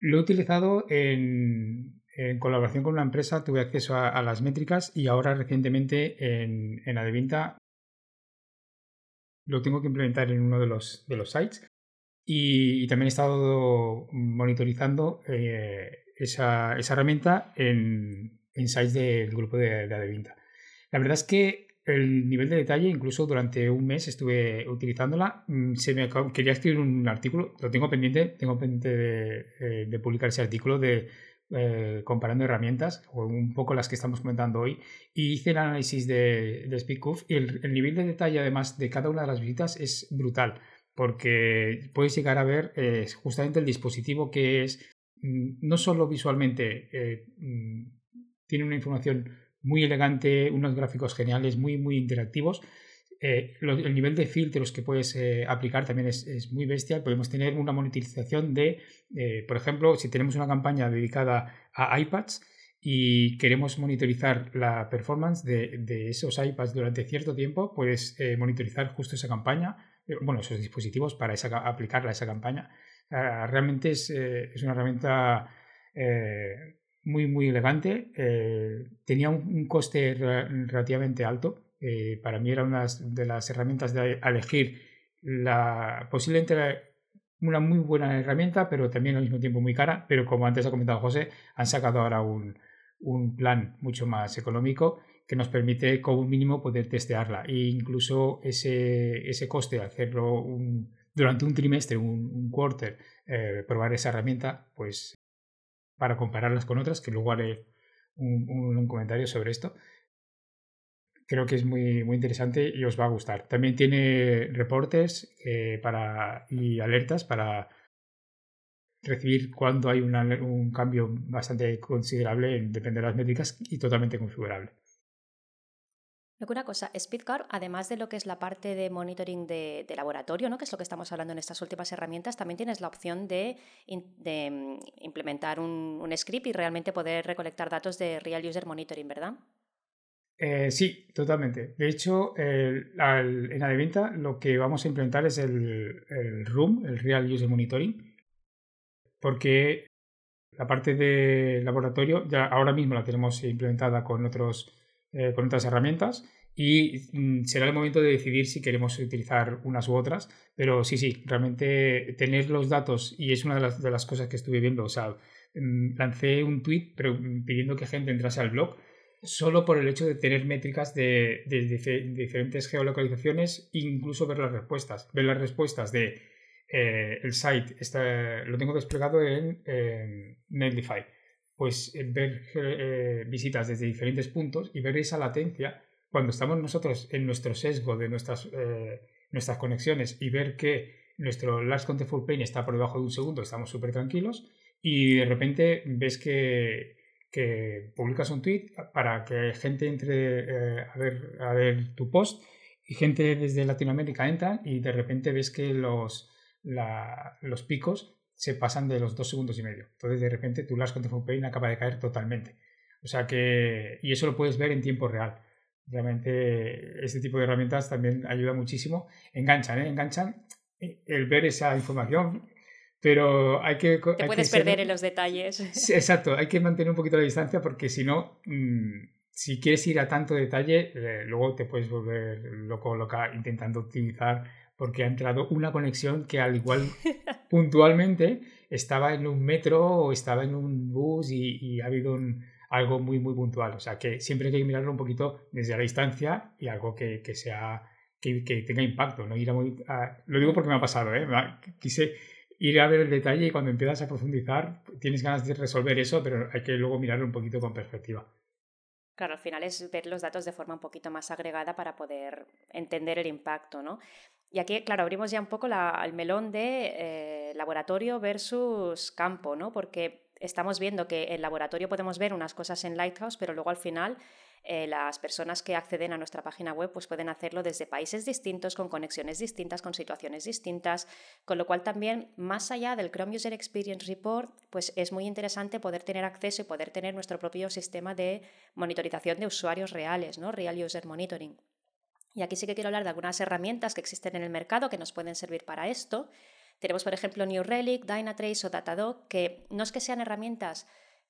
Lo he utilizado en, en colaboración con una empresa, tuve acceso a, las métricas y ahora recientemente en, en lo tengo que implementar en uno de los, de los sites. Y, y también he estado monitorizando eh, esa, esa, herramienta en, en, sites del grupo de, de Adevinta. La verdad es que el nivel de detalle, incluso durante un mes estuve utilizándola, mm, se me quería escribir un artículo, lo tengo pendiente, tengo pendiente de, eh, de publicar ese artículo de eh, comparando herramientas, o un poco las que estamos comentando hoy, y hice el análisis de, de y el, el, nivel de detalle además de cada una de las visitas es brutal, porque puedes llegar a ver eh, justamente el dispositivo que es mm, no solo visualmente eh, mm, tiene una información muy elegante, unos gráficos geniales, muy, muy interactivos, eh, el nivel de filtros que puedes eh, aplicar también es, es, muy bestial. Podemos tener una monetización de, eh, por ejemplo, si tenemos una campaña dedicada a iPads y queremos monitorizar la performance de, de esos iPads durante cierto tiempo, puedes monitorizar justo esa campaña, bueno, esos dispositivos para esa, aplicarla a esa campaña. Realmente es, es, una herramienta muy, muy elegante. tenía un, coste re relativamente alto eh, para mí era una de las herramientas de elegir la posiblemente una muy buena herramienta, pero también al mismo tiempo muy cara. Pero como antes ha comentado José, han sacado ahora un, un plan mucho más económico que nos permite como mínimo poder testearla. E incluso ese, ese coste hacerlo un, durante un trimestre, un, un quarter, eh, probar esa herramienta, pues para compararlas con otras, que luego haré un comentario sobre esto, creo que es muy, muy interesante y os va a gustar. También tiene reportes eh, para, y alertas para recibir cuando hay una, un cambio bastante considerable en depende de las métricas y totalmente configurable. Una cosa, Speedcar, además de lo que es la parte de monitoring de, laboratorio, ¿no? que es lo que estamos hablando en estas últimas herramientas, también tienes la opción de, mm, implementar un script y realmente poder recolectar datos de Real User Monitoring, ¿verdad? Eh, sí, totalmente. De hecho, el, al, en Adeventa lo que vamos a implementar es el, el RUM, el Real User Monitoring, porque la parte de laboratorio ya ahora mismo la tenemos implementada con, otros, eh, con otras herramientas y mm, será el momento de decidir si queremos utilizar unas u otras, pero sí, sí, realmente tener los datos y es una de las, cosas que estuve viendo, o sea, mm, lancé un tweet pero pidiendo que gente entrase al blog solo por el hecho de tener métricas de, diferentes geolocalizaciones incluso ver las respuestas. Ver las respuestas de eh, el site, está, lo tengo desplegado en, en Netlify. Pues eh, ver eh, visitas desde diferentes puntos y ver esa latencia cuando estamos nosotros en nuestro sesgo de nuestras, eh, nuestras conexiones y ver que nuestro last contentful pain está por debajo de un segundo, estamos súper tranquilos y de repente ves que que publicas un tweet para que gente entre eh, a, ver, a ver tu post y gente desde Latinoamérica entra y de repente ves que los, la, los picos se pasan de los dos segundos y medio. Entonces de repente tu last content pain acaba de caer totalmente. O sea que, y eso lo puedes ver en tiempo real. Realmente este tipo de herramientas también ayuda muchísimo. Enganchan, ¿eh? enganchan el ver esa información Pero hay que... Te puedes perder en los detalles. exacto, hay que mantener un poquito la distancia porque si no, mm, si quieres ir a tanto detalle, eh, luego te puedes volver loco loca intentando optimizar porque ha entrado una conexión que al igual puntualmente estaba en un metro o estaba en un bus y, ha habido algo muy muy puntual. O sea que siempre hay que mirarlo un poquito desde la distancia y algo que, sea que, tenga impacto. No ir a lo digo porque me ha pasado, ¿eh? quise ir a ver el detalle y cuando empiezas a profundizar tienes ganas de resolver eso, pero hay que luego mirarlo un poquito con perspectiva. Claro, al final es ver los datos de forma un poquito más agregada para poder entender el impacto, ¿no? Y aquí, claro, abrimos ya un poco el melón de eh, laboratorio versus campo, ¿no? Porque estamos viendo que en laboratorio podemos ver unas cosas en Lighthouse, pero luego al final eh, las personas que acceden a nuestra página web pues pueden hacerlo desde países distintos, con conexiones distintas, con situaciones distintas, con lo cual también, más allá del Chrome User Experience Report, pues es muy interesante poder tener acceso y poder tener nuestro propio sistema de monitorización de usuarios reales, ¿no? Real User Monitoring. Y aquí sí que quiero hablar de algunas herramientas que existen en el mercado que nos pueden servir para esto. Tenemos, por ejemplo, New Relic, Dynatrace o Datadog, que no es que sean herramientas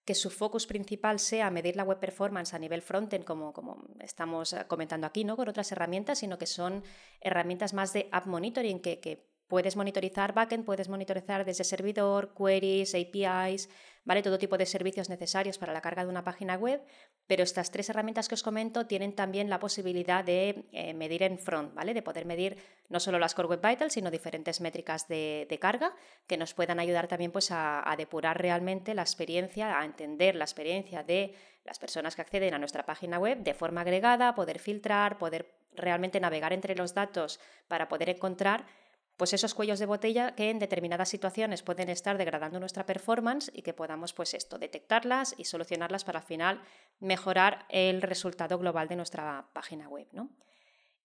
que su focus principal sea medir la web performance a nivel frontend, como, como estamos comentando aquí, ¿no? con otras herramientas, sino que son herramientas más de app monitoring que, que Puedes monitorizar backend, puedes monitorizar desde servidor, queries, APIs, ¿vale? Todo tipo de servicios necesarios para la carga de una página web, pero estas tres herramientas que os comento tienen también la posibilidad de eh, medir en front, ¿vale? De poder medir no solo las Core Web Vitals, sino diferentes métricas de, carga que nos puedan ayudar también pues, a depurar realmente la experiencia, a entender la experiencia de las personas que acceden a nuestra página web de forma agregada, poder filtrar, poder realmente navegar entre los datos para poder encontrar pues esos cuellos de botella que en determinadas situaciones pueden estar degradando nuestra performance y que podamos pues esto detectarlas y solucionarlas para al final mejorar el resultado global de nuestra página web, ¿no?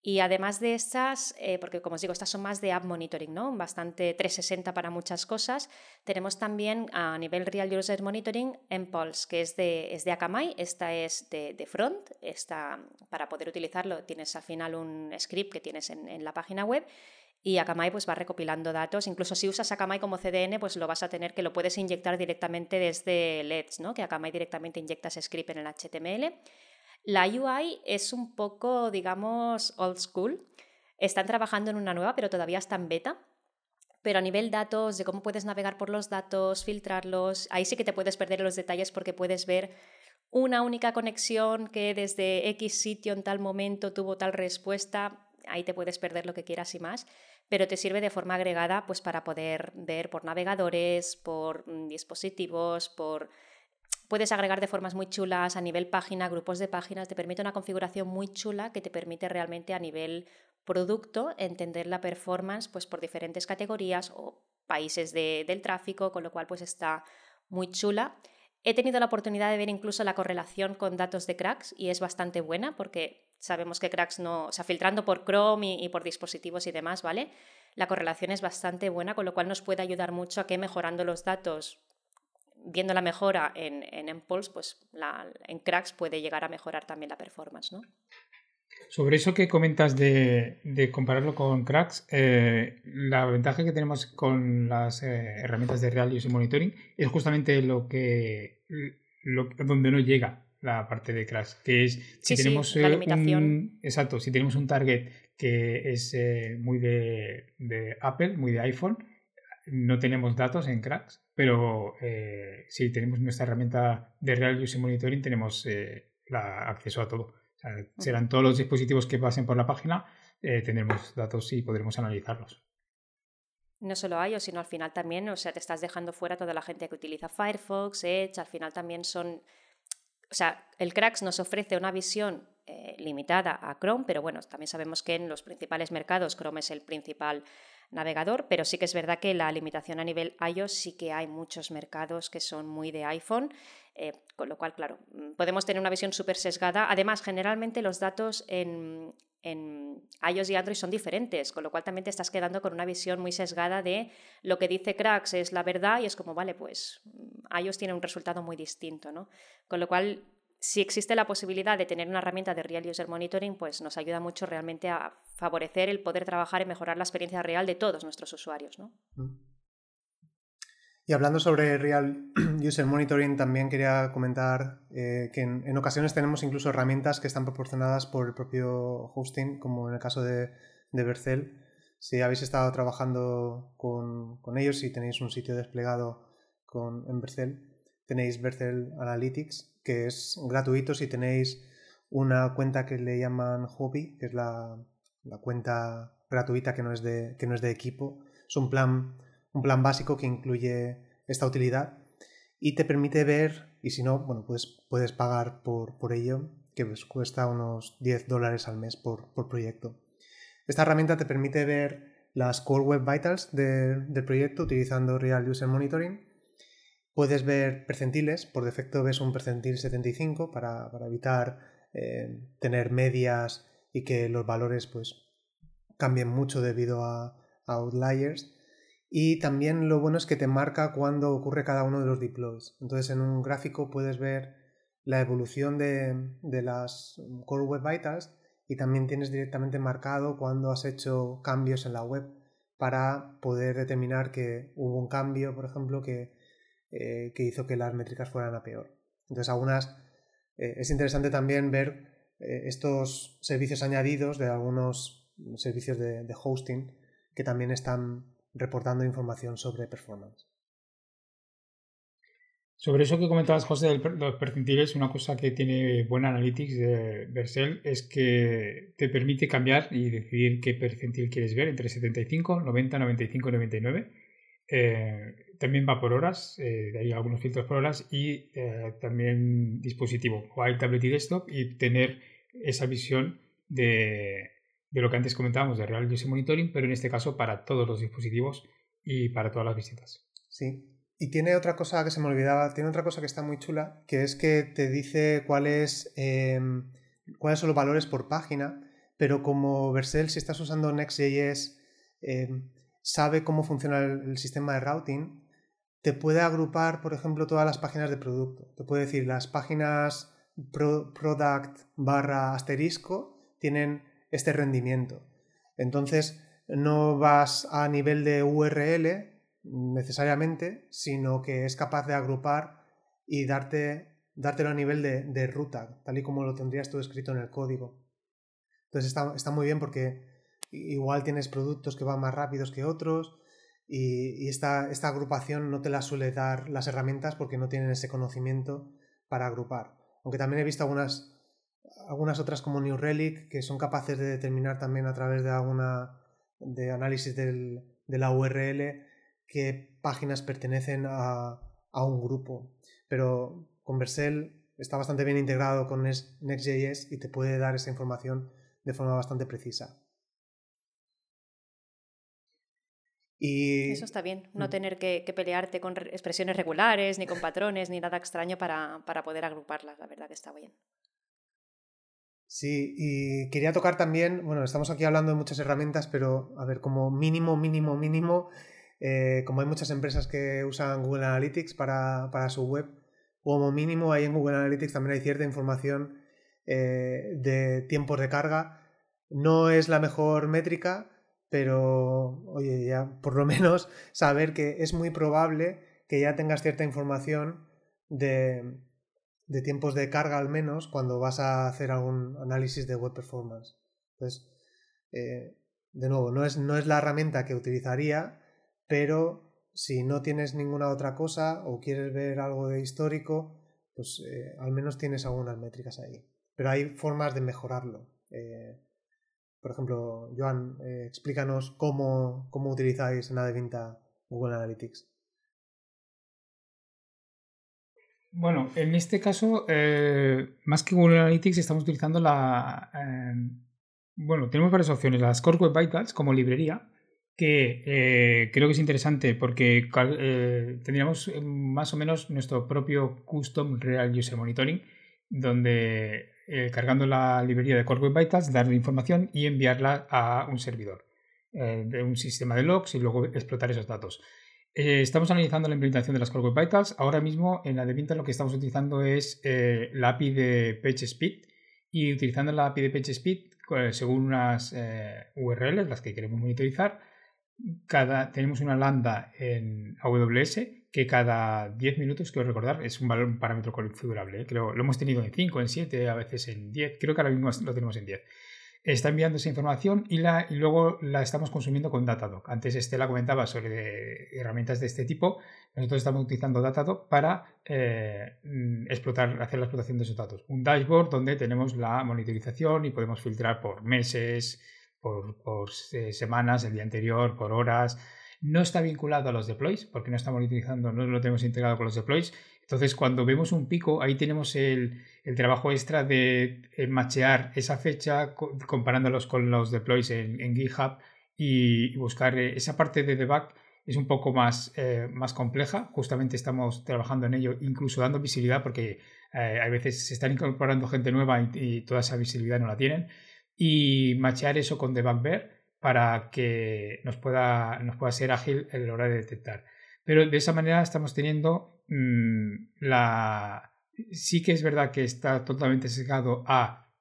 Y además de estas, eh, porque como os digo, estas son más de app monitoring, ¿no? Bastante 360 para muchas cosas. Tenemos también a nivel Real User Monitoring Impulse, que es de, es de Akamai. Esta es de, front. Esta, para poder utilizarlo tienes al final un script que tienes en, en la página web y Akamai pues va recopilando datos. Incluso si usas Akamai como CDN, pues lo vas a tener que lo puedes inyectar directamente desde LEDs, ¿no? que Akamai directamente inyecta ese script en el HTML. La UI es un poco, digamos, old school. Están trabajando en una nueva, pero todavía está en beta. Pero a nivel datos, de cómo puedes navegar por los datos, filtrarlos, ahí sí que te puedes perder los detalles porque puedes ver una única conexión que desde X sitio en tal momento tuvo tal respuesta. Ahí te puedes perder lo que quieras y más pero te sirve de forma agregada pues, para poder ver por navegadores, por mm, dispositivos, por... Puedes agregar de formas muy chulas a nivel página, grupos de páginas, te permite una configuración muy chula que te permite realmente a nivel producto entender la performance pues, por diferentes categorías o países del tráfico, con lo cual pues está muy chula. He tenido la oportunidad de ver incluso la correlación con datos de cracks y es bastante buena porque sabemos que cracks no, o sea, filtrando por Chrome y, por dispositivos y demás, ¿vale? La correlación es bastante buena, con lo cual nos puede ayudar mucho a que mejorando los datos, viendo la mejora en, en Impulse, pues en cracks puede llegar a mejorar también la performance, ¿no? Sobre eso que comentas de, compararlo con cracks, eh, la ventaja que tenemos con las eh, herramientas de Real User Monitoring es justamente lo que donde no llega la parte de cracks, que es si tenemos la eh, un, exacto, si tenemos un target que es muy de, de, Apple, muy de iPhone, no tenemos datos en cracks, pero si tenemos nuestra herramienta de Real User Monitoring tenemos la, acceso a todo serán todos los dispositivos que pasen por la página, eh, tendremos datos y podremos analizarlos. No solo iOS, sino al final también, o sea, te estás dejando fuera toda la gente que utiliza Firefox, Edge, al final también son... O sea, el Cracks nos ofrece una visión eh, limitada a Chrome, pero bueno, también sabemos que en los principales mercados Chrome es el principal navegador, pero sí que es verdad que la limitación a nivel iOS sí que hay muchos mercados que son muy de iPhone, eh, con lo cual, claro, mm, podemos tener una visión súper sesgada. Además, generalmente los datos en, en iOS y Android son diferentes, con lo cual también te estás quedando con una visión muy sesgada de lo que dice Cracks es la verdad y es como, vale, pues mm, iOS tiene un resultado muy distinto, ¿no? Con lo cual si existe la posibilidad de tener una herramienta de Real User Monitoring, pues nos ayuda mucho realmente a favorecer el poder trabajar y mejorar la experiencia real de todos nuestros usuarios. ¿no? Mm. Y hablando sobre Real User Monitoring, también quería comentar eh, que en, ocasiones tenemos incluso herramientas que están proporcionadas por el propio hosting, como en el caso de, de Bercel. Si habéis estado trabajando con, ellos y tenéis un sitio desplegado con, en Bercel, tenéis Bercel Analytics, que es gratuito si tenéis una cuenta que le llaman Hobby, que es la, la cuenta gratuita que no es de, que no es de equipo. Es un plan un plan básico que incluye esta utilidad y te permite ver, y si no, bueno, pues puedes pagar por, por ello, que pues cuesta unos 10 dólares al mes por, proyecto. Esta herramienta te permite ver las Core Web Vitals del proyecto utilizando Real User Monitoring. Puedes ver percentiles, por defecto ves un percentil 75 para, evitar eh, tener medias y que los valores pues cambien mucho debido a outliers. Y también lo bueno es que te marca cuando ocurre cada uno de los deploys. Entonces en un gráfico puedes ver la evolución de, las Core Web Vitals y también tienes directamente marcado cuando has hecho cambios en la web para poder determinar que hubo un cambio, por ejemplo, que, eh, hizo que las métricas fueran a peor. Entonces, algunas eh, es interesante también ver eh, estos servicios añadidos de algunos servicios de hosting que también están reportando información sobre performance. Sobre eso que comentabas, José, de los percentiles, una cosa que tiene buena Analytics de Vercel es que te permite cambiar y decidir qué percentil quieres ver entre 75, 90, 95 y 99. Eh, también va por horas, eh, hay algunos filtros por horas y eh, también dispositivo, o tablet y desktop y tener esa visión de, de lo que antes comentábamos de Real User Monitoring, pero en este caso para todos los dispositivos y para todas las visitas. Sí. Y tiene otra cosa que se me olvidaba, tiene otra cosa que está muy chula, que es que te dice cuáles, em, cuáles son los valores por página, pero como Vercel, si estás usando Next.js, em, sabe cómo funciona el, sistema de routing, te puede agrupar, por ejemplo, todas las páginas de producto. Te puede decir, las páginas product barra asterisco tienen este rendimiento. Entonces, no vas a nivel de URL necesariamente, sino que es capaz de agrupar y darte, dártelo a nivel de, ruta, tal y como lo tendrías tú escrito en el código. Entonces está, muy bien porque igual tienes productos que van más rápidos que otros y, esta, esta, agrupación no te la suele dar las herramientas porque no tienen ese conocimiento para agrupar. Aunque también he visto algunas algunas otras como New Relic que son capaces de determinar también a través de alguna de análisis de la URL qué páginas pertenecen a, un grupo. Pero con Vercel está bastante bien integrado con Next.js y te puede dar esa información de forma bastante precisa. Y... Eso está bien, no mm. tener que, pelearte con expresiones regulares, ni con patrones, ni nada extraño para, para poder agruparlas, la verdad que está bien. Sí, y quería tocar también, bueno, estamos aquí hablando de muchas herramientas, pero a ver, como mínimo, mínimo, mínimo, eh, como hay muchas empresas que usan Google Analytics para, su web, como mínimo ahí en Google Analytics también hay cierta información eh, de tiempos de carga. No es la mejor métrica, pero oye, ya por lo menos saber que es muy probable que ya tengas cierta información de, de tiempos de carga al menos cuando vas a hacer algún análisis de web performance. Entonces, eh, de nuevo, no es, no es la herramienta que utilizaría, pero si no tienes ninguna otra cosa o quieres ver algo de histórico, pues eh, al menos tienes algunas métricas ahí. Pero hay formas de mejorarlo. Eh, por ejemplo, Joan, explícanos cómo, cómo utilizáis en Adevinta Google Analytics. Bueno, en este caso, eh, más que Google Analytics, estamos utilizando la. Em, bueno, tenemos varias opciones. Las Core Web Vitals como librería, que eh, creo que es interesante porque eh, tendríamos más o menos nuestro propio custom Real User Monitoring, donde cargando la librería de Core Web Vitals, darle información y enviarla a un servidor de un sistema de logs y luego explotar esos datos. Eh, estamos analizando la implementación de las Core Web Vitals. Ahora mismo en la de lo que estamos utilizando es eh, la API de PageSpeed y utilizando la API de PageSpeed eh, según unas URLs, las que queremos monitorizar, cada, tenemos una lambda en AWS que cada 10 minutos, quiero recordar, es un valor, un parámetro configurable. ¿eh? Creo, lo hemos tenido en 5, en 7, a veces en 10. Creo que ahora mismo lo tenemos en 10 está enviando esa información y, la, y luego la estamos consumiendo con Datadog. Antes Estela comentaba sobre herramientas de este tipo. Nosotros estamos utilizando Datadog para eh, explotar, hacer la explotación de esos datos. Un dashboard donde tenemos la monitorización y podemos filtrar por meses, por, por eh, semanas, el día anterior, por horas. No está vinculado a los deploys porque no estamos monitorizando, no lo tenemos integrado con los deploys entonces, cuando vemos un pico, ahí tenemos el, trabajo extra de eh, machear esa fecha comparándolos con los deploys en, GitHub y, buscar eh, esa parte de debug es un poco más, eh, más compleja. Justamente estamos trabajando en ello, incluso dando visibilidad porque a veces se están incorporando gente nueva y, toda esa visibilidad no la tienen. Y machear eso con debug para que nos pueda, nos pueda ser ágil la hora de detectar. Pero de esa manera estamos teniendo Mm, la... Sí que es verdad que está totalmente sesgado a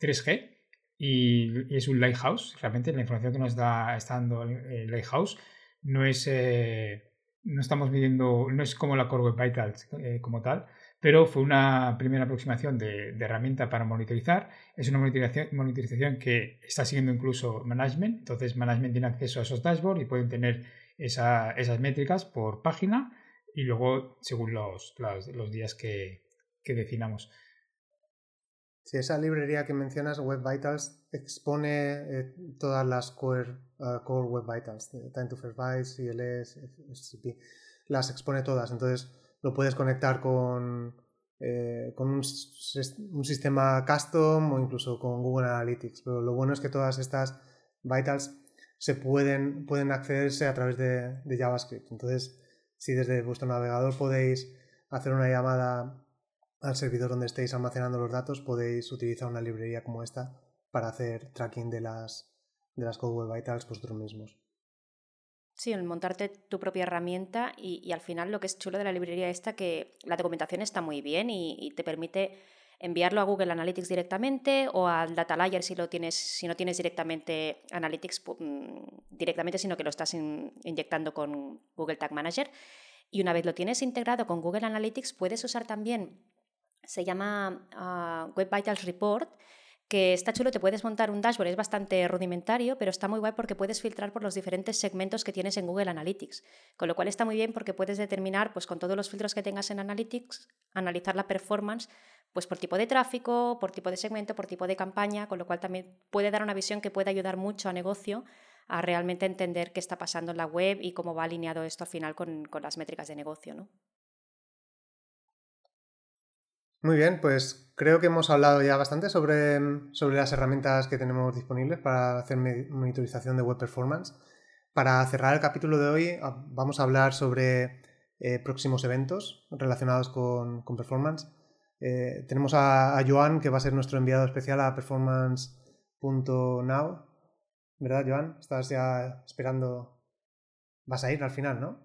3G y, es un lighthouse. Realmente la información que nos da está dando el lighthouse no es... Eh, no estamos midiendo, no es como la Core Web Vitals eh, como tal, pero fue una primera aproximación de, herramienta para monitorizar. Es una monitorización, que está siguiendo incluso management, entonces management tiene acceso a esos dashboards y pueden tener esas métricas por página y luego según los, días que, definamos. Si esa librería que mencionas, Web Vitals, expone eh, todas las core, core, Web Vitals, Time to First Byte, CLS, FCP, las expone todas. Entonces lo puedes conectar con, eh, con un, sistema custom o incluso con Google Analytics. Pero lo bueno es que todas estas Vitals se pueden, pueden accederse a través de, de JavaScript. Entonces, si desde vuestro navegador podéis hacer una llamada al servidor donde estéis almacenando los datos, podéis utilizar una librería como esta para hacer tracking de las, de las Code Web Vitals vosotros mismos. Sí, el montarte tu propia herramienta y, al final lo que es chulo de la librería esta que la documentación está muy bien y, te permite enviarlo a Google Analytics directamente o al Data Layer si lo tienes, si no tienes directamente Analytics mm, directamente, sino que lo estás inyectando con Google Tag Manager. Y una vez lo tienes integrado con Google Analytics, puedes usar también, se llama ah, Web Vitals Report, que está chulo, te puedes montar un dashboard, es bastante rudimentario, pero está muy guay porque puedes filtrar por los diferentes segmentos que tienes en Google Analytics, con lo cual está muy bien porque puedes determinar, pues con todos los filtros que tengas en Analytics, analizar la performance pues por tipo de tráfico, por tipo de segmento, por tipo de campaña, con lo cual también puede dar una visión que puede ayudar mucho a negocio a realmente entender qué está pasando en la web y cómo va alineado esto al final con, las métricas de negocio. ¿no? Muy bien, pues creo que hemos hablado ya bastante sobre, sobre las herramientas que tenemos disponibles para hacer monitorización de web performance. Para cerrar el capítulo de hoy ah, vamos a hablar sobre eh, próximos eventos relacionados con, con performance. Eh, tenemos a, Joan, que va a ser nuestro enviado especial a performance.now. ¿Verdad, Joan? Estás ya esperando. Vas a ir al final, ¿no?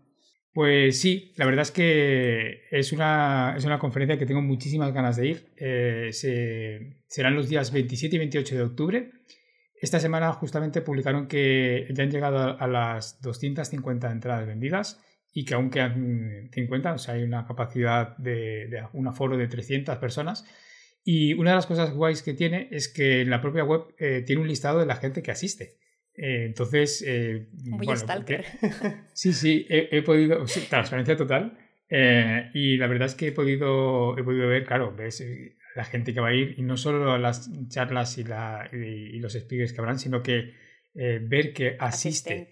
Pues sí, la verdad es que es una, es una conferencia que tengo muchísimas ganas de ir. Eh, serán los días 27 y 28 de octubre. Esta semana justamente publicaron que ya han llegado a las 250 entradas vendidas y que aún quedan 50, o sea, hay una capacidad de, un aforo de 300 personas. Y una de las cosas guays que tiene es que en la propia web eh, tiene un listado de la gente que asiste. Eh, entonces, eh, Muy bueno, stalker. sí, sí, he, podido, transparencia total. y la verdad es que he podido, he podido ver, claro, ves la gente que va a ir y no solo las charlas y, la, y los speakers que habrán, sino que eh, ver que asiste,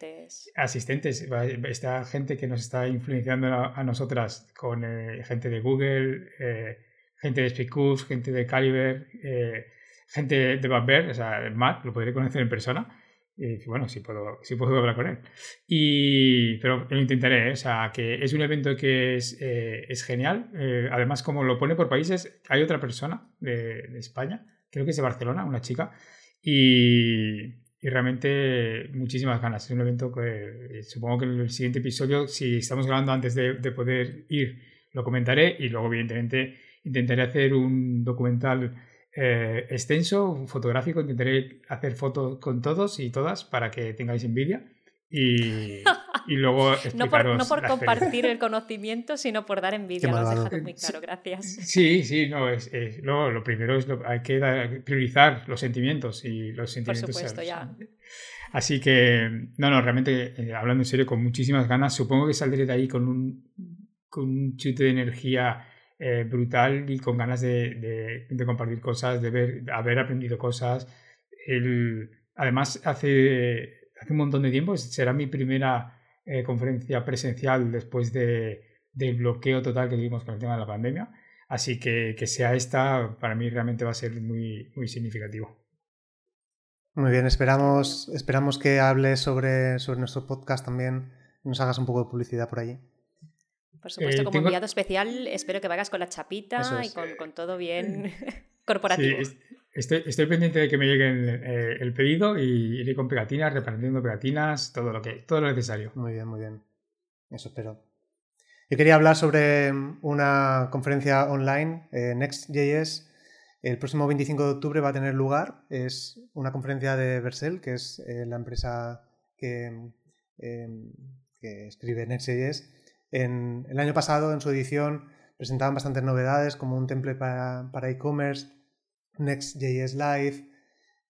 asistentes. esta gente que nos está influenciando a, nosotras con eh, gente de Google, eh, gente de Speakoof, gente de Caliber, gente de Babber, o sea, Matt, lo podré conocer en persona. Y bueno, si puedo, si puedo hablar con él. Y, pero lo intentaré, o sea, que es un evento que es, es genial. además, como lo pone por países, hay otra persona de, de España, creo que es de Barcelona, una chica, y, y realmente muchísimas ganas. Es un evento que eh, supongo que en el siguiente episodio, si estamos grabando antes de, poder ir, lo comentaré y luego evidentemente intentaré hacer un documental eh, extenso, fotográfico, intentaré hacer fotos con todos y todas para que tengáis envidia. Y, y luego no por, no por compartir el conocimiento, sino por dar envidia, lo has dejado muy claro, gracias. Sí, sí, no, es, lo, primero es lo, hay que priorizar los sentimientos y los sentimientos. Por supuesto, ya. Así que, no, no, realmente, eh, hablando en serio, con muchísimas ganas, supongo que saldré de ahí con un, con un chute de energía eh, brutal y con ganas de, de, compartir cosas, de ver, haber aprendido cosas. Además, hace, hace un montón de tiempo, será mi primera eh, conferencia presencial después de, del bloqueo total que tuvimos con el tema de la pandemia. Así que que sea esta, para mí realmente va a ser muy, muy significativo. Muy bien, esperamos, esperamos que hables sobre, sobre nuestro podcast también, nos hagas un poco de publicidad por allí. Por supuesto, eh, como enviado especial, espero que vayas con la chapita y con, todo bien corporativo. estoy, estoy, pendiente de que me llegue eh, el, pedido y iré con pegatinas, repartiendo pegatinas, todo lo, que, todo lo necesario. Muy bien, muy bien. Eso espero. Yo quería hablar sobre una conferencia online, eh, Next.js. El próximo 25 de octubre va a tener lugar. Es una conferencia de Vercel, que es la empresa que, que escribe Next.js en, el año pasado, en su edición, presentaban bastantes novedades como un template para, e-commerce, Next.js Live,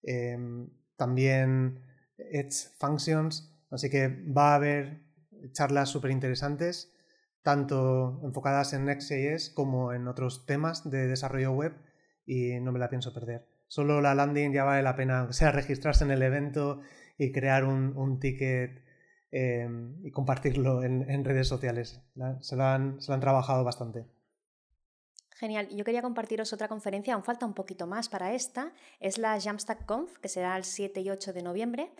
em, también Edge Functions, así que va a haber charlas súper interesantes, tanto enfocadas en Next.js como en otros temas de desarrollo web y no me la pienso perder. Solo la landing ya vale la pena, sea, registrarse en el evento y crear un, un ticket Em, y compartirlo en, redes sociales. Se lo, han, se lo han trabajado bastante. Genial. Yo quería compartiros otra conferencia, aún falta un poquito más para esta. Es la Jamstack Conf, que será el 7 y 8 de noviembre.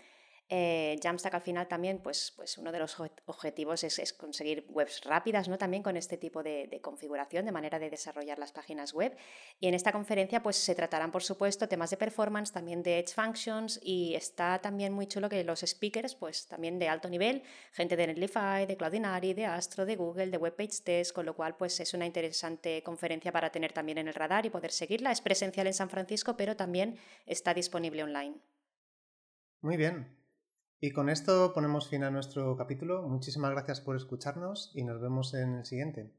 Eh, Jamstack al final también, pues, pues uno de los objetivos es, conseguir webs rápidas, ¿no? También con este tipo de, configuración, de manera de desarrollar las páginas web. Y en esta conferencia, pues se tratarán, por supuesto, temas de performance, también de Edge Functions y está también muy chulo que los speakers, pues también de alto nivel, gente de Netlify, de Cloudinary, de Astro, de Google, de WebPage Test, con lo cual, pues es una interesante conferencia para tener también en el radar y poder seguirla. Es presencial en San Francisco, pero también está disponible online. Muy bien, y con esto ponemos fin a nuestro capítulo. Muchísimas gracias por escucharnos y nos vemos en el siguiente.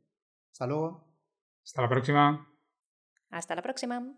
Hasta luego. Hasta la próxima. Hasta la próxima.